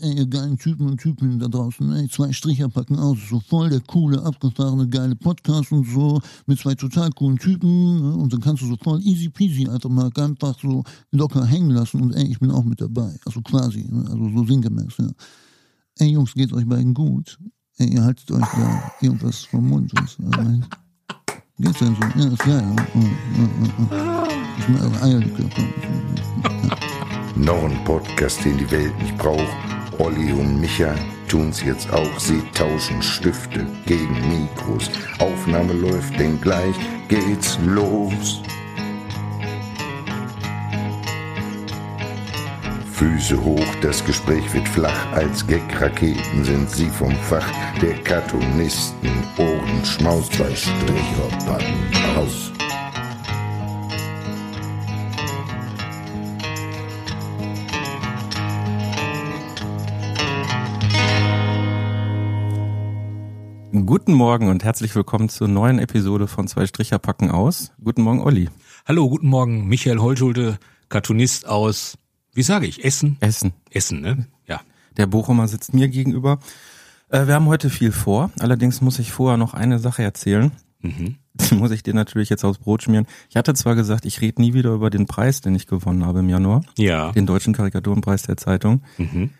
ey, ihr geilen Typen und Typen da draußen, ey, zwei Stricher packen aus, so voll der coole, abgefahrene, geile Podcast und so, mit zwei total coolen Typen, ne? und dann kannst du so voll easy peasy einfach mal einfach so locker hängen lassen und ey, ich bin auch mit dabei, also quasi, ne? also so sinngemäß, ja. Ey, Jungs, geht's euch beiden gut? Ey, ihr haltet euch da irgendwas vom Mund. Was, also, geht's denn so? Ja, ist geil. Ja, ja, ja, Ich meine, eure Eierlikör. Noch ein Podcast, den die Welt nicht braucht. Olli und Micha tun's jetzt auch. Sie tauschen Stifte gegen Mikros. Aufnahme läuft, denn gleich geht's los. Füße hoch, das Gespräch wird flach. Als Gag-Raketen sind sie vom Fach der Cartoonisten. Ohrenschmaus bei Stricherpatten aus. Guten Morgen und herzlich willkommen zur neuen Episode von Zwei Stricher packen aus. Guten Morgen, Olli. Hallo, guten Morgen, Michael Holschulte, Cartoonist aus, wie sage ich, Essen? Essen. Essen, ne? Ja. Der Bochumer sitzt mir gegenüber. Äh, wir haben heute viel vor. Allerdings muss ich vorher noch eine Sache erzählen. Mhm. Die muss ich dir natürlich jetzt aufs Brot schmieren. Ich hatte zwar gesagt, ich rede nie wieder über den Preis, den ich gewonnen habe im Januar. Ja. Den Deutschen Karikaturenpreis der Zeitung. Mhm.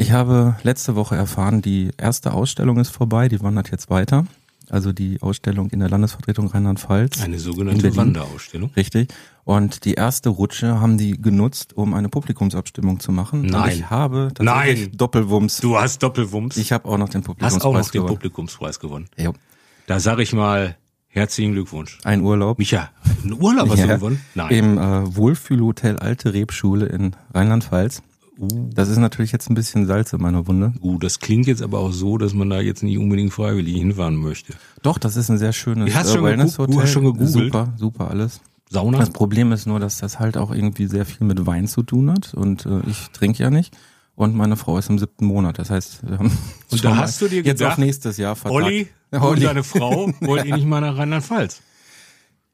Ich habe letzte Woche erfahren, die erste Ausstellung ist vorbei, die wandert jetzt weiter. Also die Ausstellung in der Landesvertretung Rheinland-Pfalz. Eine In sogenannte. Wanderausstellung. Richtig. Und die erste Rutsche haben die genutzt, um eine Publikumsabstimmung zu machen. Und Nein. ich habe Nein. Doppelwumms. Du hast Doppelwumms. Ich habe auch noch den hast Publikumspreis auch noch den gewonnen. Publikumspreis gewonnen. Jo. Da sage ich mal, herzlichen Glückwunsch. Ein Urlaub. Micha, einen Urlaub hast Ja. du gewonnen? Nein. Im äh, Wohlfühlhotel Alte Rebschule in Rheinland-Pfalz. Das ist natürlich jetzt ein bisschen Salz in meiner Wunde. Uh, das klingt jetzt aber auch so, dass man da jetzt nicht unbedingt freiwillig hinfahren möchte. Doch, das ist ein sehr schönes hast äh, Wellness-Hotel. du hast schon gegoogelt. Super, super alles. Sauna? Das Problem ist nur, dass das halt auch irgendwie sehr viel mit Wein zu tun hat und äh, ich trinke ja nicht. Und meine Frau ist im siebten Monat. Das heißt, wir haben Und da hast du dir jetzt gedacht, auf nächstes Jahr vertagt. Olli Ja, und Olli. deine Frau wollt ihr nicht mal nach Rheinland-Pfalz?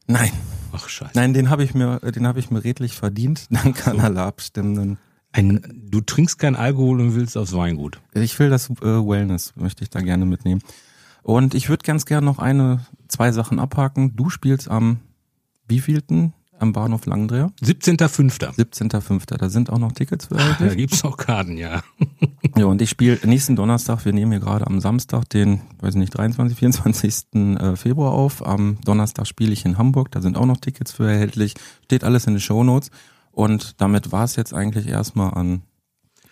Nein, Ach, scheiße. nein, den habe ich mir, den habe ich mir redlich verdient, dank an alle Abstimmenden. Ein, du trinkst kein Alkohol und willst aufs Weingut. Ich will das äh, Wellness, möchte ich da gerne mitnehmen. Und ich würde ganz gerne noch eine, zwei Sachen abhaken. Du spielst am wievielten? Am Bahnhof Langdreher? 17.05. 17.05. Da sind auch noch Tickets für Da erhältlich. gibt's noch Karten, ja. Ja, und ich spiele nächsten Donnerstag, wir nehmen hier gerade am Samstag den, weiß nicht, 23., 24. äh, Februar auf. Am Donnerstag spiele ich in Hamburg, da sind auch noch Tickets für erhältlich. Steht alles in den Shownotes. Und damit war es jetzt eigentlich erstmal an,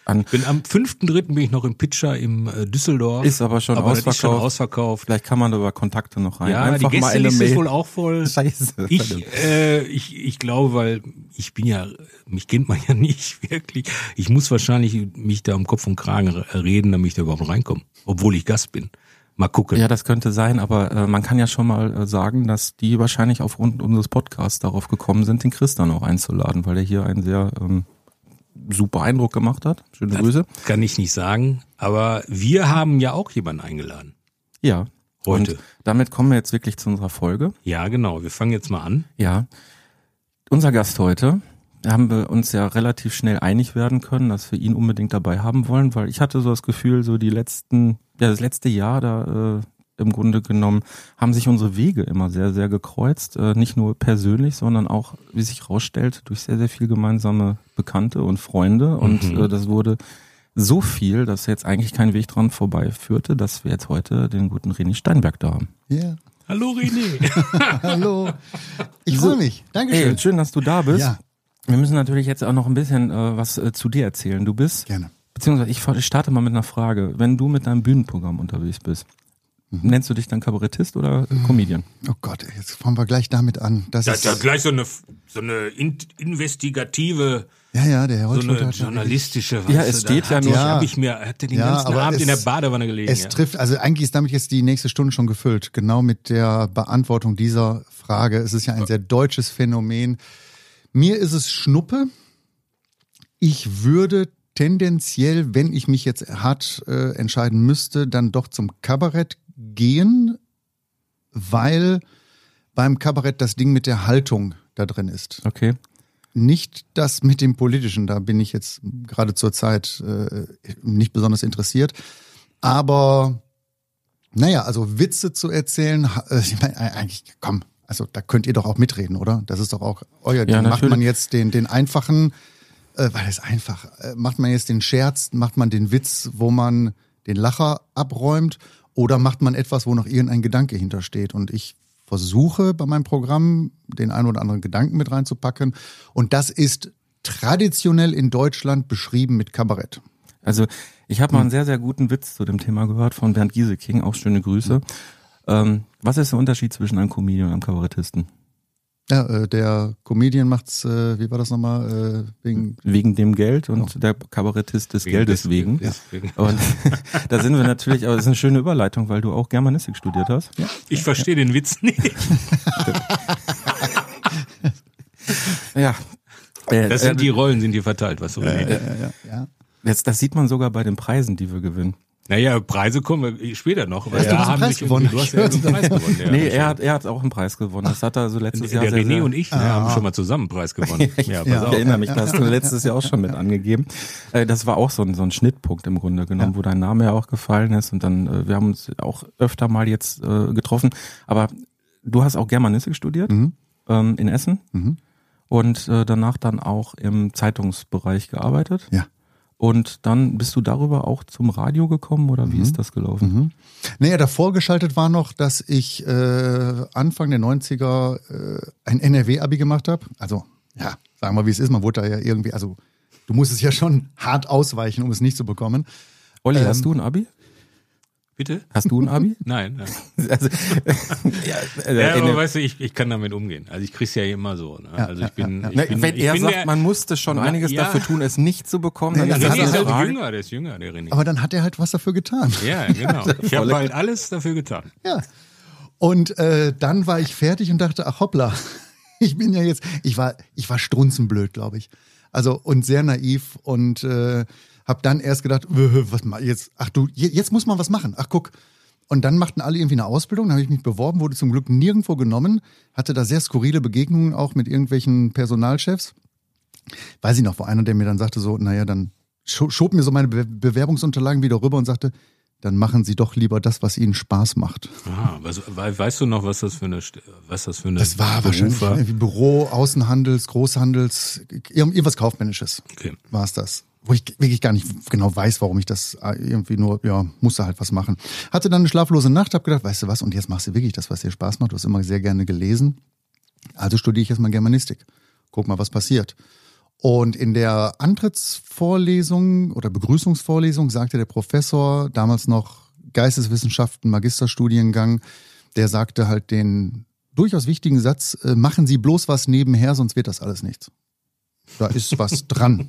an Bin am 5.3. bin ich noch im Pitcher im äh, Düsseldorf. ist aber schon aber das ist schon ausverkauft. ausverkauft. Vielleicht kann man da über Kontakte noch rein. Ja, Einfach die Gästeliste ist wohl auch voll. Scheiße. Ich, äh, ich, ich glaube, weil ich bin ja, mich kennt man ja nicht wirklich. Ich muss wahrscheinlich mich da um Kopf und Kragen reden, damit ich da überhaupt reinkomme. Obwohl ich Gast bin. Mal gucken. Ja, das könnte sein, aber äh, man kann ja schon mal äh, sagen, dass die wahrscheinlich aufgrund unseres Podcasts darauf gekommen sind, den Chris dann auch einzuladen, weil er hier einen sehr ähm, super Eindruck gemacht hat. Schöne Grüße. Kann ich nicht sagen. Aber wir haben ja auch jemanden eingeladen. Ja. Heute. Und damit kommen wir jetzt wirklich zu unserer Folge. Ja, genau. Wir fangen jetzt mal an. Ja. Unser Gast heute, da haben wir uns ja relativ schnell einig werden können, dass wir ihn unbedingt dabei haben wollen, weil ich hatte so das Gefühl, so die letzten, ja, das letzte Jahr da äh, im Grunde genommen haben sich unsere Wege immer sehr, sehr gekreuzt. Äh, nicht nur persönlich, sondern auch, wie sich rausstellt, durch sehr, sehr viel gemeinsame Bekannte und Freunde. Und Mhm. äh, das wurde so viel, dass jetzt eigentlich kein Weg dran vorbeiführte, dass wir jetzt heute den guten René Steinberg da haben. Ja, Hallo René. hallo. Ich freue mich. Dankeschön. Hey, schön, dass du da bist. Ja, Wir müssen natürlich jetzt auch noch ein bisschen äh, was äh, zu dir erzählen. Du bist, gerne. Beziehungsweise ich starte mal mit einer Frage. Wenn du mit deinem Bühnenprogramm unterwegs bist, Mhm. nennst du dich dann Kabarettist oder äh, Comedian? Oh Gott, jetzt fangen wir gleich damit an. Das Das ist, ja gleich so eine, so eine in, investigative, ja, ja, der Herr so eine hat journalistische. Ja, es steht da ja nur- Ich, Ja. hab ich mir, hatte den Ja, ganzen Abend in es- der Badewanne gelegen. Es ja. trifft, also eigentlich ist damit jetzt die nächste Stunde schon gefüllt. Genau mit der Beantwortung dieser Frage. Es ist ja ein sehr deutsches Phänomen. Mir ist es Schnuppe. Ich würde tendenziell, wenn ich mich jetzt hart äh, entscheiden müsste, dann doch zum Kabarett gehen, weil beim Kabarett das Ding mit der Haltung da drin ist. Okay. nicht das mit dem Politischen, da bin ich jetzt gerade zur Zeit äh, nicht besonders interessiert. Aber naja, also Witze zu erzählen, äh, ich meine, eigentlich, komm, also da könnt ihr doch auch mitreden, oder? Das ist doch auch euer Ding. Ja, macht man jetzt den, den einfachen, äh, weil es einfach, äh, macht man jetzt den Scherz, macht man den Witz, wo man den Lacher abräumt, oder macht man etwas, wo noch irgendein Gedanke hintersteht? Und ich versuche bei meinem Programm den einen oder anderen Gedanken mit reinzupacken. Und das ist traditionell in Deutschland beschrieben mit Kabarett. Also ich habe mal einen sehr, sehr guten Witz zu dem Thema gehört von Bernd Gieseking, auch schöne Grüße. Ähm, was ist der Unterschied zwischen einem Comedian und einem Kabarettisten? Ja, äh, der Comedian macht's, äh, wie war das nochmal, äh, wegen Wegen dem Geld und der Kabarettist des Geldes des- wegen. deswegen. Und da sind wir natürlich, aber es ist eine schöne Überleitung, weil du auch Germanistik studiert hast. Ich verstehe den Witz nicht. Ja. Äh, Das äh, sind die Rollen, sind hier verteilt, was so äh, ja. jetzt, das sieht man sogar bei den Preisen, die wir gewinnen. Naja, Preise kommen wir später noch. Hast du da haben Preis gewonnen? Du hast ja einen Preis gewonnen. Ja, nee, er hat, er hat auch einen Preis gewonnen. Das hat er so letztes der Jahr sehr, René sehr, und ich ne, haben schon mal zusammen einen Preis gewonnen. Ja, pass Ja. Ich erinnere mich, das hast du letztes Jahr auch schon mit angegeben. Äh, Das war auch so ein, so ein Schnittpunkt im Grunde genommen, wo dein Name ja auch gefallen ist. Und dann, äh, wir haben uns auch öfter mal jetzt äh, getroffen. Aber du hast auch Germanistik studiert Mhm. ähm, in Essen Mhm. und äh, danach dann auch im Zeitungsbereich gearbeitet. Ja. Und dann bist du darüber auch zum Radio gekommen oder wie ist das gelaufen? Mhm. Naja, davor geschaltet war noch, dass ich äh, Anfang der 90er äh, ein NRW-Abi gemacht habe. Also, ja, sagen wir, wie es ist. Man wurde da ja irgendwie, also du musst es ja schon hart ausweichen, um es nicht zu bekommen. Olli, Ähm, hast du ein Abi? Bitte? Hast du ein Abi? Nein. nein. also, ja, äh, Ja, in aber weißt du, ich, ich kann damit umgehen. Also ich krieg's ja immer so. Ne? Ja, also ich bin, ja, ich bin, wenn ich er bin sagt, der, man musste schon Na, einiges ja. dafür tun, es nicht zu bekommen, dann Nee, ist hat ist er- halt Frage. jünger, der ist jünger, der René. Aber dann hat er halt was dafür getan. Ja, genau. Ich habe halt alles dafür getan. Ja. Und äh, dann war ich fertig und dachte, ach hoppla, ich bin ja jetzt, ich war, ich war strunzenblöd, glaube ich. Also und sehr naiv und äh, habe dann erst gedacht, was mal jetzt? Ach du, je- jetzt muss man was machen. Ach guck. Und dann machten alle irgendwie eine Ausbildung, dann habe ich mich beworben, wurde zum Glück nirgendwo genommen, hatte da sehr skurrile Begegnungen auch mit irgendwelchen Personalchefs. Weiß ich noch, wo einer, der mir dann sagte so, naja, dann scho- schob mir so meine Be Bewerbungsunterlagen wieder rüber und sagte, dann machen Sie doch lieber das, was Ihnen Spaß macht. Ah, was, we- weißt du noch, was das für eine, was das für eine Das war Beruf wahrscheinlich war? irgendwie Büro, Außenhandels, Großhandels, irgend- irgendwas Kaufmännisches Okay. war es das. Wo ich wirklich gar nicht genau weiß, warum ich das äh, irgendwie nur, ja, musste halt was machen. Hatte dann eine schlaflose Nacht, hab gedacht, weißt du was, und jetzt machst du wirklich das, was dir Spaß macht. Du hast immer sehr gerne gelesen. Also studiere ich jetzt mal Germanistik. Guck mal, was passiert. Und in der Antrittsvorlesung oder Begrüßungsvorlesung sagte der Professor, damals noch Geisteswissenschaften, Magisterstudiengang, der sagte halt den durchaus wichtigen Satz, äh, machen Sie bloß was nebenher, sonst wird das alles nichts. Da ist was dran.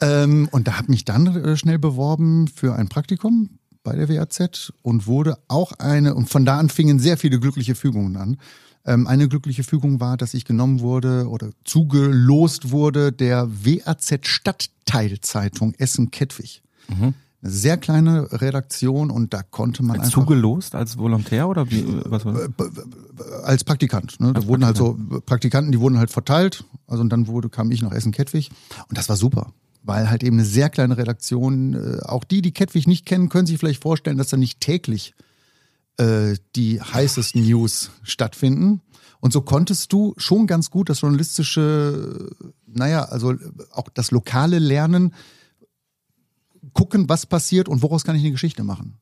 Ähm, und da habe mich dann äh, schnell beworben für ein Praktikum bei der WAZ und wurde auch eine, und von da an fingen sehr viele glückliche Fügungen an. Ähm, eine glückliche Fügung war, dass ich genommen wurde oder zugelost wurde der WAZ Stadtteilzeitung Essen-Kettwig. Eine sehr kleine Redaktion und da konnte man einfach Zugelost als Volontär oder wie? Was war das? als Praktikant. Ne? Da wurden halt so Praktikanten, die wurden halt verteilt. Also und dann wurde kam ich nach Essen-Kettwig und das war super, weil halt eben eine sehr kleine Redaktion. Äh, auch die, die Kettwig nicht kennen, können sich vielleicht vorstellen, dass da nicht täglich äh, die heißesten News stattfinden. Und so konntest du schon ganz gut das journalistische, naja, also auch das lokale Lernen, gucken, was passiert und woraus kann ich eine Geschichte machen.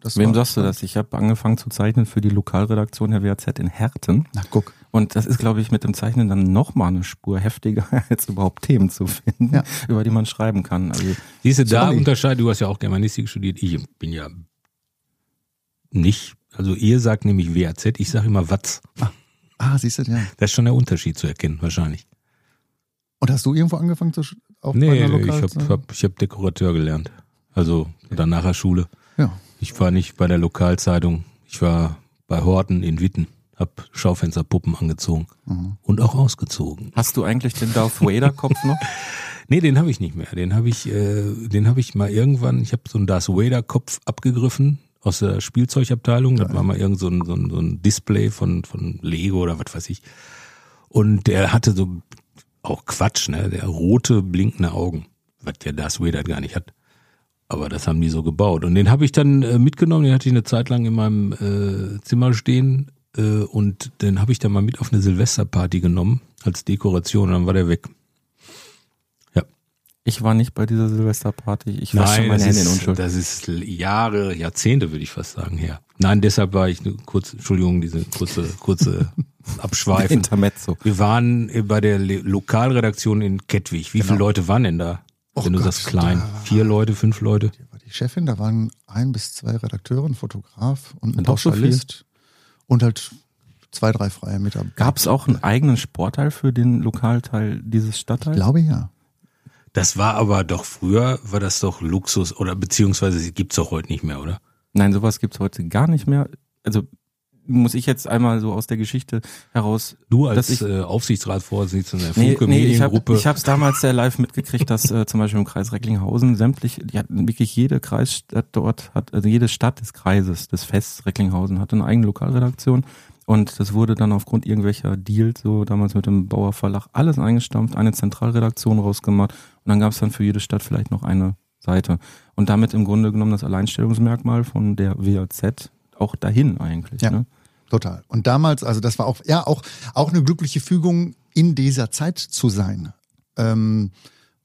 Das Wem sagst du das? Ich habe angefangen zu zeichnen für die Lokalredaktion der WAZ in Herten. Na, guck. Und das ist, glaube ich, mit dem Zeichnen dann noch mal eine Spur heftiger, als überhaupt Themen zu finden, Ja. über die man schreiben kann. Also Siehst du, da unterscheidet, du hast ja auch Germanistik studiert, ich bin ja nicht, also ihr sagt nämlich WAZ, ich sage immer Watz. Ah, siehst du, ja. Das ist schon der Unterschied zu erkennen, wahrscheinlich. Und hast du irgendwo angefangen zu auch bei Nee, einer ich habe hab, ich hab Dekorateur gelernt. Also dann nach der Schule. Ja. Ich war nicht bei der Lokalzeitung, ich war bei Horten in Witten, hab Schaufensterpuppen angezogen Mhm. und auch ausgezogen. hast du eigentlich den Darth Vader Kopf noch? Nee, den habe ich nicht mehr. Den habe ich, äh, den habe ich mal irgendwann. Ich habe so einen Darth Vader Kopf abgegriffen aus der Spielzeugabteilung. Das war mal irgend so ein, so ein, so ein Display von von Lego oder was weiß ich. Und der hatte so auch Quatsch, ne? Der rote, blinkende Augen. Was der Darth Vader gar nicht hat. Aber das haben die so gebaut. Und den habe ich dann äh, mitgenommen, den hatte ich eine Zeit lang in meinem äh, Zimmer stehen. Äh, und den habe ich dann mal mit auf eine Silvesterparty genommen als Dekoration. Und dann war der weg. Ich war nicht bei dieser Silvesterparty. Ich wasche Nein, meine das Hände in ist, Unschuld. das ist Jahre, Jahrzehnte, würde ich fast sagen, her. Nein, deshalb war ich eine kurze, Entschuldigung, diese kurze, kurze Abschweifen. Intermezzo. Wir waren äh, bei der Lokalredaktion in Kettwig. Wie viele Leute waren denn da? Och Wenn du Gott, sagst klein. da- Vier Leute, fünf Leute? Die war die Chefin, da waren ein bis zwei Redakteure, ein Fotograf und ein Und auch so Pauschalist und halt zwei, drei freie Mitarbeiter. Gab es auch einen eigenen Sportteil für den Lokalteil dieses Ich Stadtteils? glaube ja. Das war aber doch früher, war das doch Luxus oder beziehungsweise gibt's doch heute nicht mehr, oder? Nein, sowas gibt's heute gar nicht mehr. Also muss ich jetzt einmal so aus der Geschichte heraus. Du als ich, äh, Aufsichtsratsvorsitzender der nee, Funke nee, ich habe Mediengruppe. ich hab's damals sehr live mitgekriegt, dass äh, zum Beispiel im Kreis Recklinghausen sämtlich, hatten wirklich jede Kreisstadt dort hat, also jede Stadt des Kreises, des Fests Recklinghausen hatte eine eigene Lokalredaktion. Und das wurde dann aufgrund irgendwelcher Deals, so damals mit dem Bauer Verlag, alles eingestampft, eine Zentralredaktion rausgemacht und dann gab es dann für jede Stadt vielleicht noch eine Seite. Und damit im Grunde genommen das Alleinstellungsmerkmal von der WAZ auch dahin eigentlich. Ja. Ne? Total. Und damals, also das war auch, ja, auch, auch eine glückliche Fügung, in dieser Zeit zu sein. Ähm,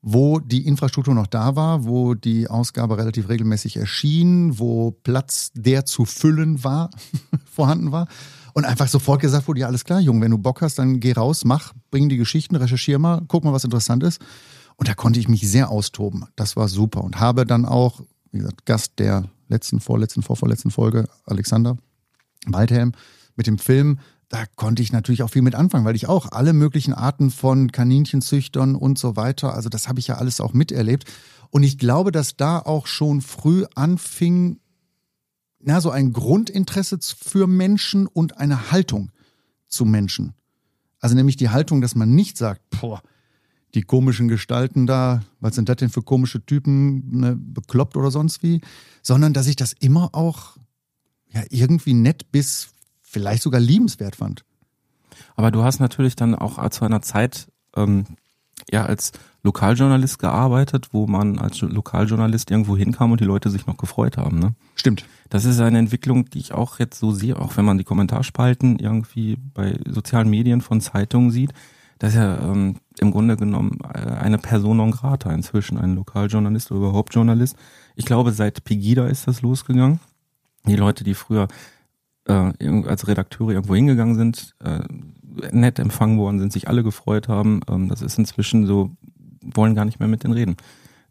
wo die Infrastruktur noch da war, wo die Ausgabe relativ regelmäßig erschien, wo Platz, der zu füllen war, vorhanden war. Und einfach sofort gesagt wurde, ja, alles klar, Junge, wenn du Bock hast, dann geh raus, mach, bring die Geschichten, recherchier mal, guck mal, was interessant ist. Und da konnte ich mich sehr austoben. Das war super. Und habe dann auch, wie gesagt, Gast der letzten, vorletzten, vorvorletzten Folge, Alexander, Waldhelm mit dem Film, da konnte ich natürlich auch viel mit anfangen, weil ich auch alle möglichen Arten von Kaninchenzüchtern und so weiter, also das habe ich ja alles auch miterlebt. Und ich glaube, dass da auch schon früh anfing, na, so ein Grundinteresse für Menschen und eine Haltung zu Menschen. Also nämlich die Haltung, dass man nicht sagt, boah, die komischen Gestalten da, was sind das denn für komische Typen, ne, bekloppt oder sonst wie, sondern dass ich das immer auch ja, irgendwie nett bis vielleicht sogar liebenswert fand. Aber du hast natürlich dann auch zu einer Zeit ähm, ja als Lokaljournalist gearbeitet, wo man als Lokaljournalist irgendwo hinkam und die Leute sich noch gefreut haben. Ne? Stimmt. Das ist eine Entwicklung, die ich auch jetzt so sehe, auch wenn man die Kommentarspalten irgendwie bei sozialen Medien von Zeitungen sieht, dass ja ähm, im Grunde genommen äh, eine Person non grata inzwischen, ein Lokaljournalist oder überhaupt Journalist. Ich glaube, seit Pegida ist das losgegangen. Die Leute, die früher äh, als Redakteure irgendwo hingegangen sind, äh, nett empfangen worden sind, sich alle gefreut haben, ähm, das ist inzwischen so, wollen gar nicht mehr mit denen reden.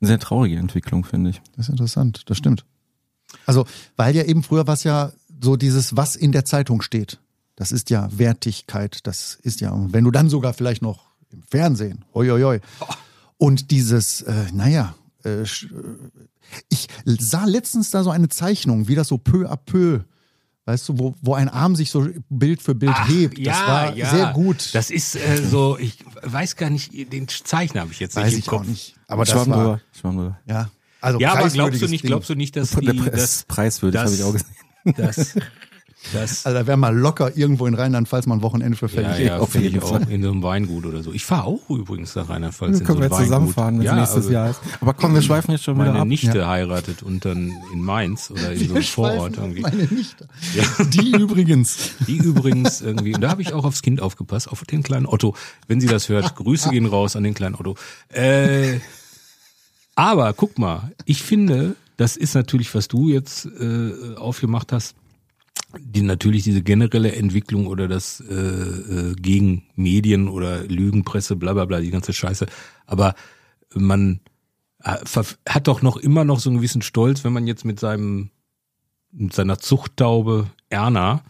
Eine sehr traurige Entwicklung, finde ich. Das ist interessant, das stimmt. Also, weil ja eben früher was ja so dieses, was in der Zeitung steht. Das ist ja Wertigkeit, das ist ja, und wenn du dann sogar vielleicht noch im Fernsehen, hoi, hoi, hoi. Und dieses, äh, naja, äh, äh, ich sah letztens da so eine Zeichnung, wie das so peu à peu, weißt du, wo, wo ein Arm sich so Bild für Bild hebt. Das war sehr gut. Das ist äh, so, ich weiß gar nicht, den Zeichner habe ich jetzt weiß nicht im ich Kopf. auch nicht. Aber das Schwamm war, schwamm ja. Also Ja, aber glaubst du nicht, Ding. glaubst du nicht, dass die, das, ist preiswürdig, das- habe ich auch gesehen. das, das, Also da wäre mal locker irgendwo in Rheinland-Pfalz mal ein Wochenende für ja, fällig. ja, auf finde jeden ich auch Fall. in so einem Weingut oder so. Ich fahre auch übrigens nach Rheinland-Pfalz Dann in können so wir Weingut. zusammenfahren, wenn es ja, nächstes aber Jahr ist. Aber komm, wir schweifen jetzt schon wieder Meine ab. Nichte heiratet und dann in Mainz oder in so einem Vorort irgendwie. Meine Nichte. Ja. Die übrigens. Die übrigens irgendwie, und da habe ich auch aufs Kind aufgepasst, auf den kleinen Otto. Wenn sie das hört, Grüße gehen raus an den kleinen Otto. Äh, aber guck mal, ich finde, das ist natürlich, was du jetzt äh, aufgemacht hast, die natürlich diese generelle Entwicklung oder das äh, äh, gegen Medien oder Lügenpresse, bla bla bla, die ganze Scheiße. Aber man äh, hat doch noch immer noch so einen gewissen Stolz, wenn man jetzt mit seinem mit seiner Zuchttaube Erna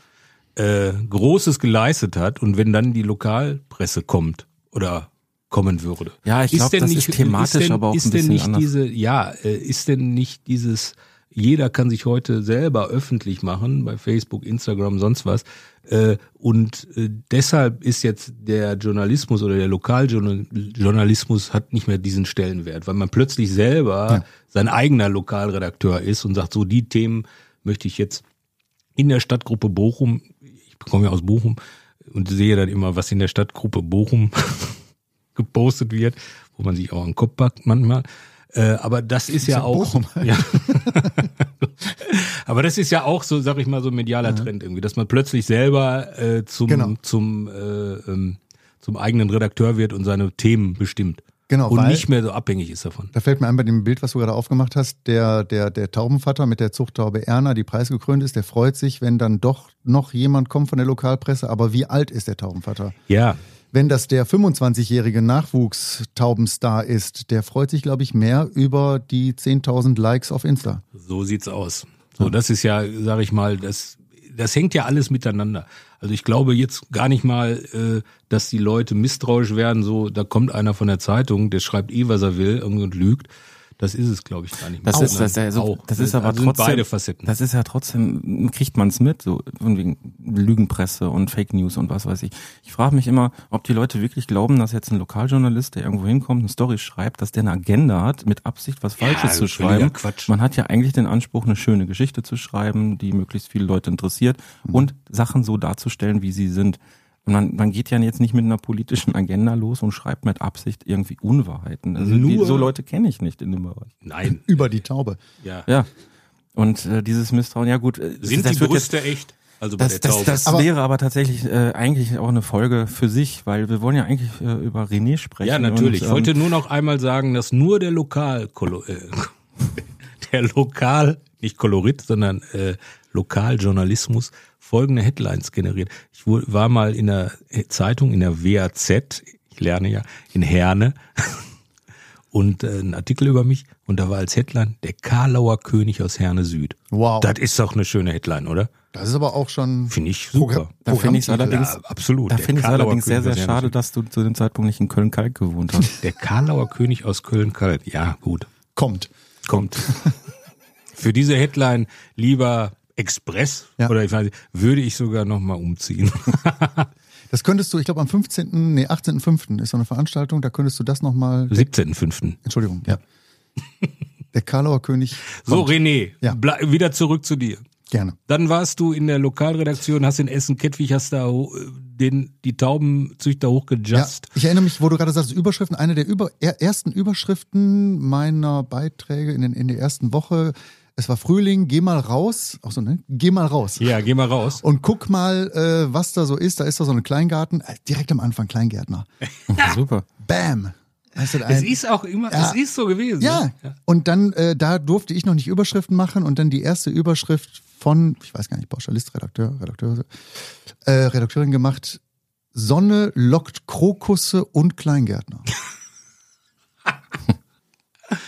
äh, Großes geleistet hat und wenn dann die Lokalpresse kommt oder kommen würde. Ja, ich glaub, denn das ist thematisch denn, aber auch ist ein denn bisschen nicht anders. diese, ja, äh, ist denn nicht dieses, jeder kann sich heute selber öffentlich machen bei Facebook, Instagram, sonst was. Äh, und äh, deshalb ist jetzt der Journalismus oder der Lokaljournalismus hat nicht mehr diesen Stellenwert, weil man plötzlich selber sein eigener Lokalredakteur ist und sagt, so die Themen möchte ich jetzt in der Stadtgruppe Bochum, ich komme ja aus Bochum, und sehe dann immer, was in der Stadtgruppe Bochum gepostet wird, wo man sich auch einen Kopf packt manchmal. Äh, aber das ist ja ja auch. Ja. aber das ist ja auch so, sag ich mal, so ein medialer Trend irgendwie, dass man plötzlich selber äh, zum, Genau. zum, äh, ähm, zum eigenen Redakteur wird und seine Themen bestimmt. Genau, Und weil- nicht mehr so abhängig ist davon. Da fällt mir ein bei dem Bild, was du gerade aufgemacht hast, der, der, der Taubenvater mit der Zuchttaube Erna, die preisgekrönt ist, der freut sich, wenn dann doch noch jemand kommt von der Lokalpresse. Aber wie alt ist der Taubenvater? Ja, Wenn das der 25-jährige Nachwuchstaubenstar ist, der freut sich, glaube ich, mehr über die 10.000 Likes auf Insta. So sieht's aus. So, das ist ja, sag ich mal, das, das hängt ja alles miteinander. Also ich glaube jetzt gar nicht mal, äh, dass die Leute misstrauisch werden, so, da kommt einer von der Zeitung, der schreibt eh, was er will und lügt. Das ist es, glaube ich, gar nicht. Das mehr. ist, das, also, das ist aber Also trotzdem, beide Facetten. das ist ja trotzdem, kriegt man es mit, so von wegen Lügenpresse und Fake News und was weiß ich. Ich frage mich immer, ob die Leute wirklich glauben, dass jetzt ein Lokaljournalist, der irgendwo hinkommt, eine Story schreibt, dass der eine Agenda hat, mit Absicht was Falsches zu völliger schreiben. Quatsch. Man hat ja eigentlich den Anspruch, eine schöne Geschichte zu schreiben, die möglichst viele Leute interessiert Mhm. und Sachen so darzustellen, wie sie sind. Und man, man geht ja jetzt nicht mit einer politischen Agenda los und schreibt mit Absicht irgendwie Unwahrheiten. Also die, Nur- so Leute kenne ich nicht in dem Bereich. Nein. Über die Taube. Ja. Ja. Und äh, dieses Misstrauen, ja gut, äh, Sind das die wird jetzt, Brüste echt? Also bei das, der das, Taube. das Aber- wäre aber tatsächlich äh, eigentlich auch eine Folge für sich, weil wir wollen ja eigentlich äh, über René sprechen. ja, natürlich. Und, ich wollte nur noch einmal sagen, dass nur der Lokal, äh, der Lokal, nicht Kolorit, sondern äh, Lokaljournalismus folgende Headlines generiert. Ich war mal in der Zeitung, in der WAZ, ich lerne ja, in Herne, und äh, ein Artikel über mich und da war als Headline der Karlauer König aus Herne Süd. Wow. Das ist doch eine schöne Headline, oder? Das ist aber auch schon. Finde ich super. Da finde ich es allerdings, Ja, absolut. da Der finde ich allerdings sehr, König sehr schade, Süd. dass du zu dem Zeitpunkt nicht in Köln-Kalk gewohnt hast. Der Karlauer König aus Köln-Kalk. Ja, gut. Kommt. Kommt. Für diese Headline lieber Express Ja. oder ich weiß nicht, würde ich sogar noch mal umziehen. Das könntest du, ich glaube am 15., nee, 18.05. ist so eine Veranstaltung, da könntest du das nochmal. 17.5. Entschuldigung, ja. Der Karlauer König. So, kommt. René, Ja. wieder zurück zu dir. Gerne. Dann warst du in der Lokalredaktion, hast in Essen-Kettwig, hast da den, die Taubenzüchter Ja, hochgejust. ich erinnere mich, wo du gerade sagst, Überschriften, eine der über, er, ersten Überschriften meiner Beiträge in, den, in der ersten Woche, es war Frühling, geh mal raus, auch so, ne? Geh mal raus. Ja, geh mal raus. Und guck mal, äh, was da so ist. Da ist da so ein Kleingarten, äh, direkt am Anfang Kleingärtner. Super. Bam. Weißt du, Es ein- ist auch immer, Ja. es ist so gewesen. Ja, ne? und dann, äh, da durfte ich noch nicht Überschriften machen und dann die erste Überschrift von, ich weiß gar nicht, Pauschalist, Redakteur, Redakteur, äh, Redakteurin gemacht, Sonne lockt Krokusse und Kleingärtner.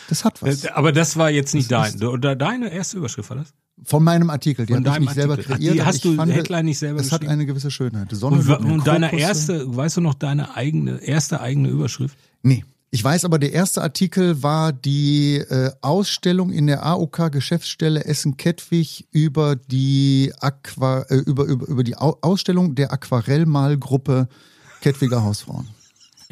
Das hat was. Äh, Aber das war jetzt nicht dein, oder deine erste Überschrift war das? Von meinem Artikel, die habe ich nicht selber. Ach, kreiert. die hast du fand, Headline nicht selber Es hat eine gewisse Schönheit. Sonne Und, lockt und deine erste, weißt du noch deine eigene, erste eigene Überschrift? Nee. Ich weiß aber, der erste Artikel war die äh, Ausstellung in der AOK Geschäftsstelle Essen-Kettwig über die Aqua, äh, über, über, über die Au Ausstellung der Aquarellmalgruppe Kettwiger Hausfrauen.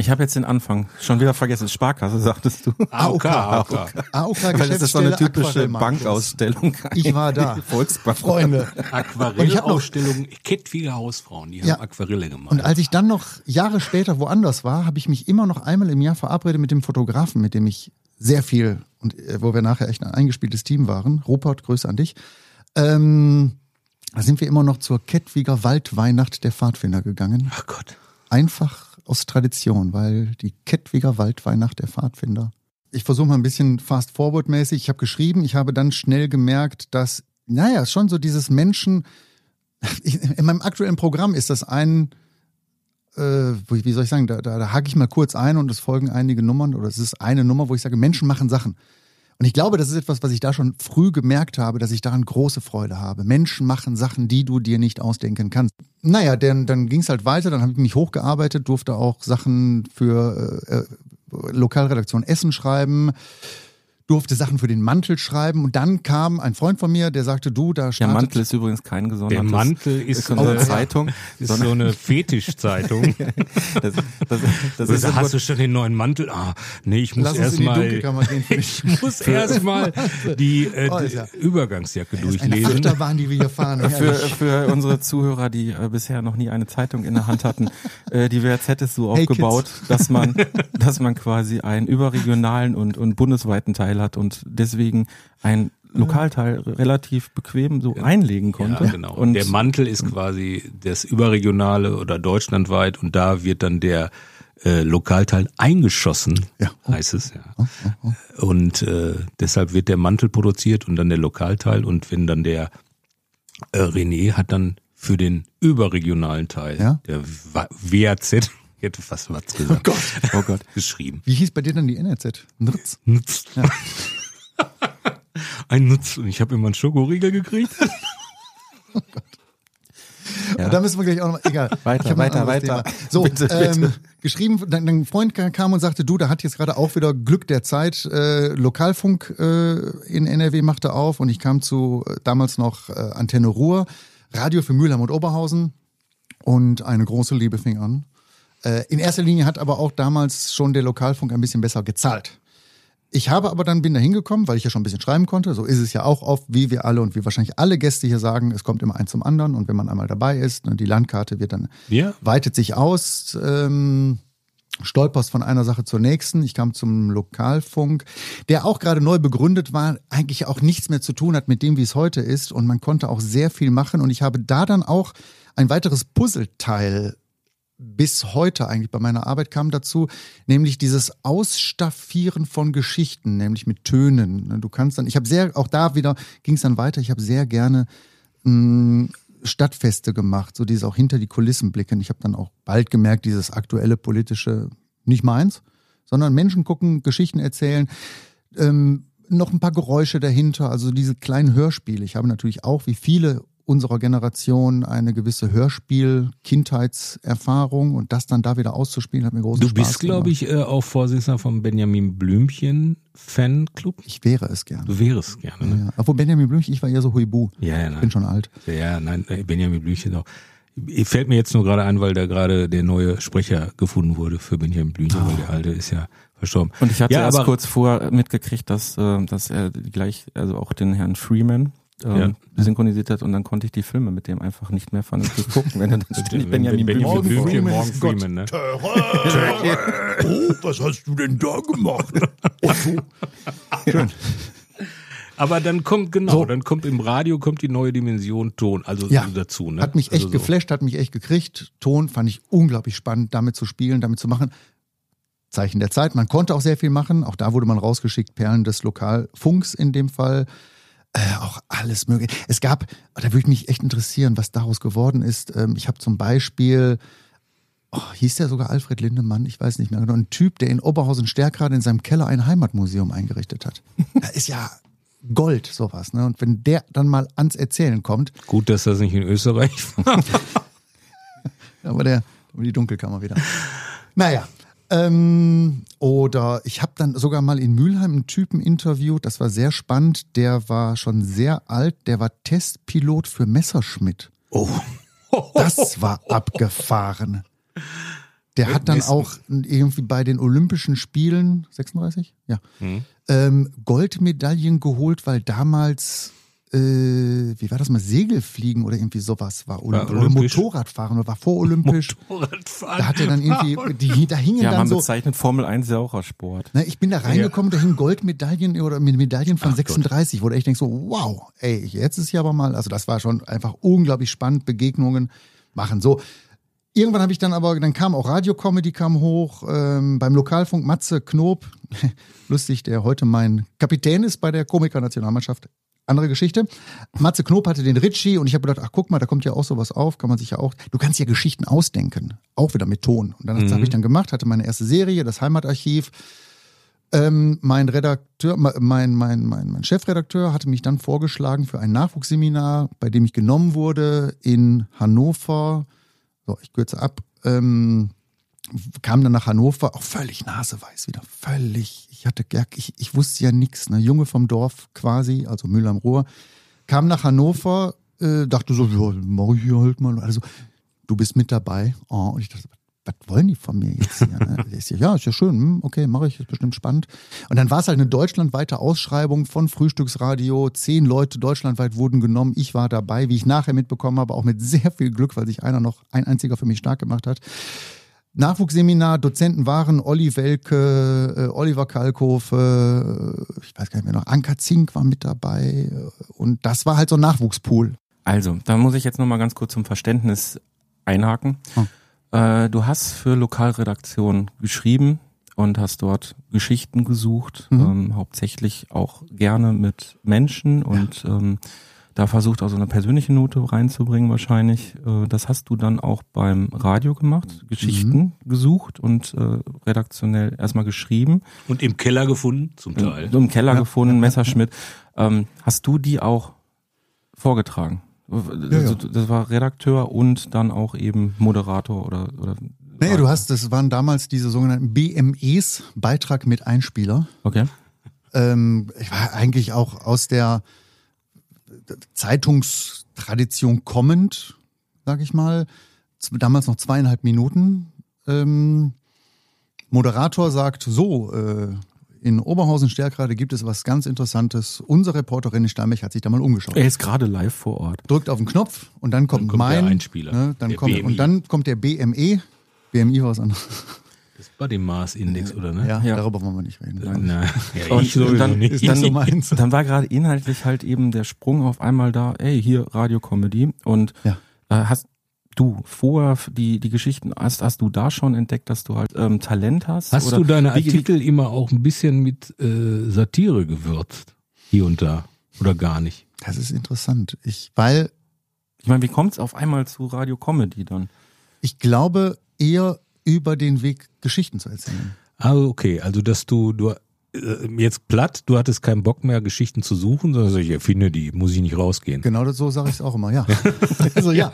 Ich habe jetzt den Anfang schon wieder vergessen. Sparkasse, sagtest du. AOK, AOK. AOK Weil das ist so eine typische. Bankausstellung. Ich war da. Volksbank. Freunde. Und ich Aquarellausstellung, Kettwiger Hausfrauen, die Ja. haben Aquarelle gemacht. Und als ich dann noch Jahre später woanders war, habe ich mich immer noch einmal im Jahr verabredet mit dem Fotografen, mit dem ich sehr viel und äh, wo wir nachher echt ein eingespieltes Team waren. Rupert, Grüße an dich. Ähm, da sind wir immer noch zur Kettwiger Waldweihnacht der Pfadfinder gegangen. Ach Gott. Einfach aus Tradition, weil die Kettwiger Waldweihnacht der Pfadfinder. Ich versuche mal ein bisschen fast-forward-mäßig. Ich habe geschrieben, ich habe dann schnell gemerkt, dass, naja, schon so dieses Menschen, in meinem aktuellen Programm ist das ein, äh, wie wie soll ich sagen, da, da, da hake ich mal kurz ein und es folgen einige Nummern oder es ist eine Nummer, wo ich sage, Menschen machen Sachen. Und ich glaube, das ist etwas, was ich da schon früh gemerkt habe, dass ich daran große Freude habe. Menschen machen Sachen, die du dir nicht ausdenken kannst. Naja, dann, dann ging es halt weiter, dann habe ich mich hochgearbeitet, durfte auch Sachen für äh, äh, Lokalredaktion Essen schreiben, durfte Sachen für den Mantel schreiben und dann kam ein Freund von mir, der sagte, du, da Der startet Mantel ist übrigens kein Der gesondertes. Mantel ist, ist unsere äh, Zeitung. ist so eine Fetischzeitung. das, das, das Da ist hast Grunde- du schon den neuen Mantel? Ah, nee, ich muss Lass uns in erst die mal, Dunkelkammer gehen. ich muss erst mal die, äh, Oh, die Übergangsjacke eine durchlesen. Achterbahn, die wir hier fahren. für, für unsere Zuhörer, die äh, bisher noch nie eine Zeitung in der Hand hatten, äh, die WRZ ist so Hey, aufgebaut, dass man, dass man quasi einen überregionalen und, und bundesweiten Teil hat und deswegen ein Lokalteil relativ bequem so einlegen konnte. Ja, genau. Und der Mantel ist quasi das überregionale oder deutschlandweit und da wird dann der äh, Lokalteil eingeschossen, Ja. heißt es. Ja. Und äh, deshalb wird der Mantel produziert und dann der Lokalteil und wenn dann der äh, René hat dann für den überregionalen Teil Ja. der W- WAZ, ich hätte fast was gesagt, Gott. oh Gott. geschrieben. Wie hieß bei dir dann die NRZ? Nritz. Nutz. Ein Nutz. Und ich habe immer einen Schokoriegel gekriegt. Ja. Da müssen wir gleich auch noch, egal. Weiter, weiter, weiter. Thema. So, Bitte, ähm, bitte. geschrieben, dein, dein Freund kam und sagte, du, da hat jetzt gerade auch wieder Glück der Zeit, äh, Lokalfunk äh, in NRW machte auf und ich kam zu äh, damals noch äh, Antenne Ruhr, Radio für Mülheim und Oberhausen und eine große Liebe fing an. Äh, in erster Linie hat aber auch damals schon der Lokalfunk ein bisschen besser gezahlt. Ich habe aber dann bin da hingekommen, weil ich ja schon ein bisschen schreiben konnte. So ist es ja auch oft, wie wir alle und wie wahrscheinlich alle Gäste hier sagen, es kommt immer eins zum anderen und wenn man einmal dabei ist, ne, die Landkarte wird dann Ja. weitet sich aus, ähm, stolperst von einer Sache zur nächsten. Ich kam zum Lokalfunk, der auch gerade neu begründet war, eigentlich auch nichts mehr zu tun hat mit dem, wie es heute ist und man konnte auch sehr viel machen und ich habe da dann auch ein weiteres Puzzleteil bis heute eigentlich bei meiner Arbeit kam dazu, nämlich dieses Ausstaffieren von Geschichten, nämlich mit Tönen. Du kannst dann, ich habe sehr, auch da wieder ging es dann weiter, ich habe sehr gerne mh, Stadtfeste gemacht, so dieses auch hinter die Kulissen blicken. Ich habe dann auch bald gemerkt, dieses aktuelle politische nicht meins, sondern Menschen gucken, Geschichten erzählen, ähm, noch ein paar Geräusche dahinter, also diese kleinen Hörspiele. Ich habe natürlich auch, wie viele unserer Generation, eine gewisse Hörspiel-Kindheitserfahrung und das dann da wieder auszuspielen, hat mir großen Du Spaß bist, glaube gemacht. ich, äh, auch Vorsitzender vom Benjamin Blümchen Fanclub. Ich wäre es gerne. Du wärst gerne, ne? Ja. Obwohl Benjamin Blümchen, ich war eher so Huibu. Ja, ja, Ich bin nein. schon alt. Ja, nein, äh, Benjamin Blümchen auch. Fällt mir jetzt nur gerade ein, weil da gerade der neue Sprecher gefunden wurde für Benjamin Blümchen, weil der alte ist ja verstorben. Und ich hatte ja, erst aber, kurz vor mitgekriegt, dass, äh, dass er gleich, also auch den Herrn Freeman ähm, synchronisiert hat und dann konnte ich die Filme mit dem einfach nicht mehr vernünftig gucken, wenn er dann ständig Benjamin Benjamin Blümchen Blümchen, vor- Morgan Freeman, ne? Oh, was hast du denn da gemacht? Otto. Aber dann kommt, genau, So. dann kommt im Radio kommt die neue Dimension Ton, also Ja. dazu, ne? Hat mich echt also so. geflasht, hat mich echt gekriegt. Ton fand ich unglaublich spannend, damit zu spielen, damit zu machen. Zeichen der Zeit. Man konnte auch sehr viel machen. Auch da wurde man rausgeschickt, Perlen des Lokalfunks in dem Fall. Äh, auch alles mögliche. Es gab, da würde ich mich echt interessieren, was daraus geworden ist. Ähm, ich habe zum Beispiel, oh, hieß der sogar Alfred Lindemann, ich weiß nicht mehr genau, ein Typ, der in Oberhausen-Stärkrade in seinem Keller ein Heimatmuseum eingerichtet hat. Da ist ja Gold, sowas. Ne? Und wenn der dann mal ans Erzählen kommt, Gut, dass das nicht in Österreich war. aber der, aber die Dunkelkammer wieder. Naja. Ähm, oder ich habe dann sogar mal in Mülheim einen Typen interviewt, das war sehr spannend. Der war schon sehr alt, der war Testpilot für Messerschmidt. Oh. Das war abgefahren. Der hat dann auch irgendwie bei den Olympischen Spielen, 36? Ja, ähm, Goldmedaillen geholt, weil damals, äh, wie war das mal, Segelfliegen oder irgendwie sowas war. Oder, oder olympisch. Motorradfahren oder war vorolympisch. Da hat er dann irgendwie, die, da hingen Ja, dann man so, bezeichnet Formel 1 ja auch als Sport. Ne, ich bin da reingekommen, da hingen Goldmedaillen oder mit Medaillen von Ach 36, wo du echt denkst so, wow, ey, jetzt ist hier aber mal, also das war schon einfach unglaublich spannend, Begegnungen machen. So, irgendwann habe ich dann aber, dann kam auch Radiocomedy kam hoch, ähm, beim Lokalfunk Matze Knob, lustig, der heute mein Kapitän ist bei der Komiker-Nationalmannschaft. Andere Geschichte. Matze Knob hatte den Ritchie und ich habe gedacht, ach guck mal, da kommt ja auch sowas auf, kann man sich ja auch, du kannst ja Geschichten ausdenken, auch wieder mit Ton. Und dann Mhm. habe ich dann gemacht, hatte meine erste Serie, das Heimatarchiv, ähm, mein Redakteur, mein, mein, mein, mein Chefredakteur hatte mich dann vorgeschlagen für ein Nachwuchsseminar, bei dem ich genommen wurde in Hannover. So, ich kürze ab. Ähm, kam dann nach Hannover, auch völlig naseweiß wieder, völlig. Ich hatte, ich, ich wusste ja nichts, ne? Junge vom Dorf quasi, also Müll am Ruhr, kam nach Hannover, äh, dachte so, ja, mach ich hier halt mal. Also, du bist mit dabei. Oh, und ich dachte, was wollen die von mir jetzt hier? Ne? Ist ja, ja, ist ja schön, hm, okay, mache ich, ist bestimmt spannend. Und dann war es halt eine deutschlandweite Ausschreibung von Frühstücksradio. Zehn Leute deutschlandweit wurden genommen. Ich war dabei, wie ich nachher mitbekommen habe, auch mit sehr viel Glück, weil sich einer noch, ein einziger für mich stark gemacht hat. Nachwuchsseminar, Dozenten waren Olli Welke, äh, Oliver Kalkofe, äh, ich weiß gar nicht mehr noch, Anka Zink war mit dabei äh, und das war halt so ein Nachwuchspool. Also, da muss ich jetzt nochmal ganz kurz zum Verständnis einhaken. Äh, du hast für Lokalredaktion geschrieben und hast dort Geschichten gesucht, ähm, hauptsächlich auch gerne mit Menschen und ähm, da versucht auch so eine persönliche Note reinzubringen wahrscheinlich. Äh, das hast du dann auch beim Radio gemacht, Geschichten gesucht und äh, redaktionell erstmal geschrieben. Und im Keller gefunden, zum Teil. So im Keller gefunden, Messerschmidt. Ähm, hast du die auch vorgetragen? Also, Das war Redakteur und dann auch eben Moderator oder, oder Nee, du hast, das waren damals diese sogenannten BMEs, Beitrag mit Einspieler. Okay. Ähm, ich war eigentlich auch aus der Zeitungstradition kommend, sag ich mal. Damals noch zweieinhalb Minuten. Ähm, Moderator sagt so, äh, in Oberhausen-Stärkrade gibt es was ganz Interessantes. Unsere Reporterin in Steinbech hat sich da mal umgeschaut. Er ist gerade live vor Ort. Drückt auf den Knopf und dann kommt, Dann kommt mein der Einspieler, Ne, dann der kommt, BMI. und dann kommt der BME. BMI war was anderes. Body Mass Index, oder ne? Ja, Ja. darüber wollen wir nicht reden. Na, ja, Und ich sowieso dann- nicht. Ist so meins. Dann war gerade inhaltlich halt eben der Sprung auf einmal da, ey, hier Radio-Comedy. Und Ja. äh, hast du vorher die, die Geschichten, hast, hast du da schon entdeckt, dass du halt ähm, Talent hast? Hast Oder du deine wie- wie- Artikel immer auch ein bisschen mit äh, Satire gewürzt? Hier und da. Oder gar nicht? Das ist interessant. Ich, weil Ich meine, wie kommt's auf einmal zu Radio-Comedy dann? ich glaube eher über den Weg, Geschichten zu erzählen. Ah, okay. Also, dass du, du äh, jetzt platt, du hattest keinen Bock mehr, Geschichten zu suchen, sondern ich erfinde die, muss ich nicht rausgehen. Genau das, so sage ich es auch immer, ja. also ja.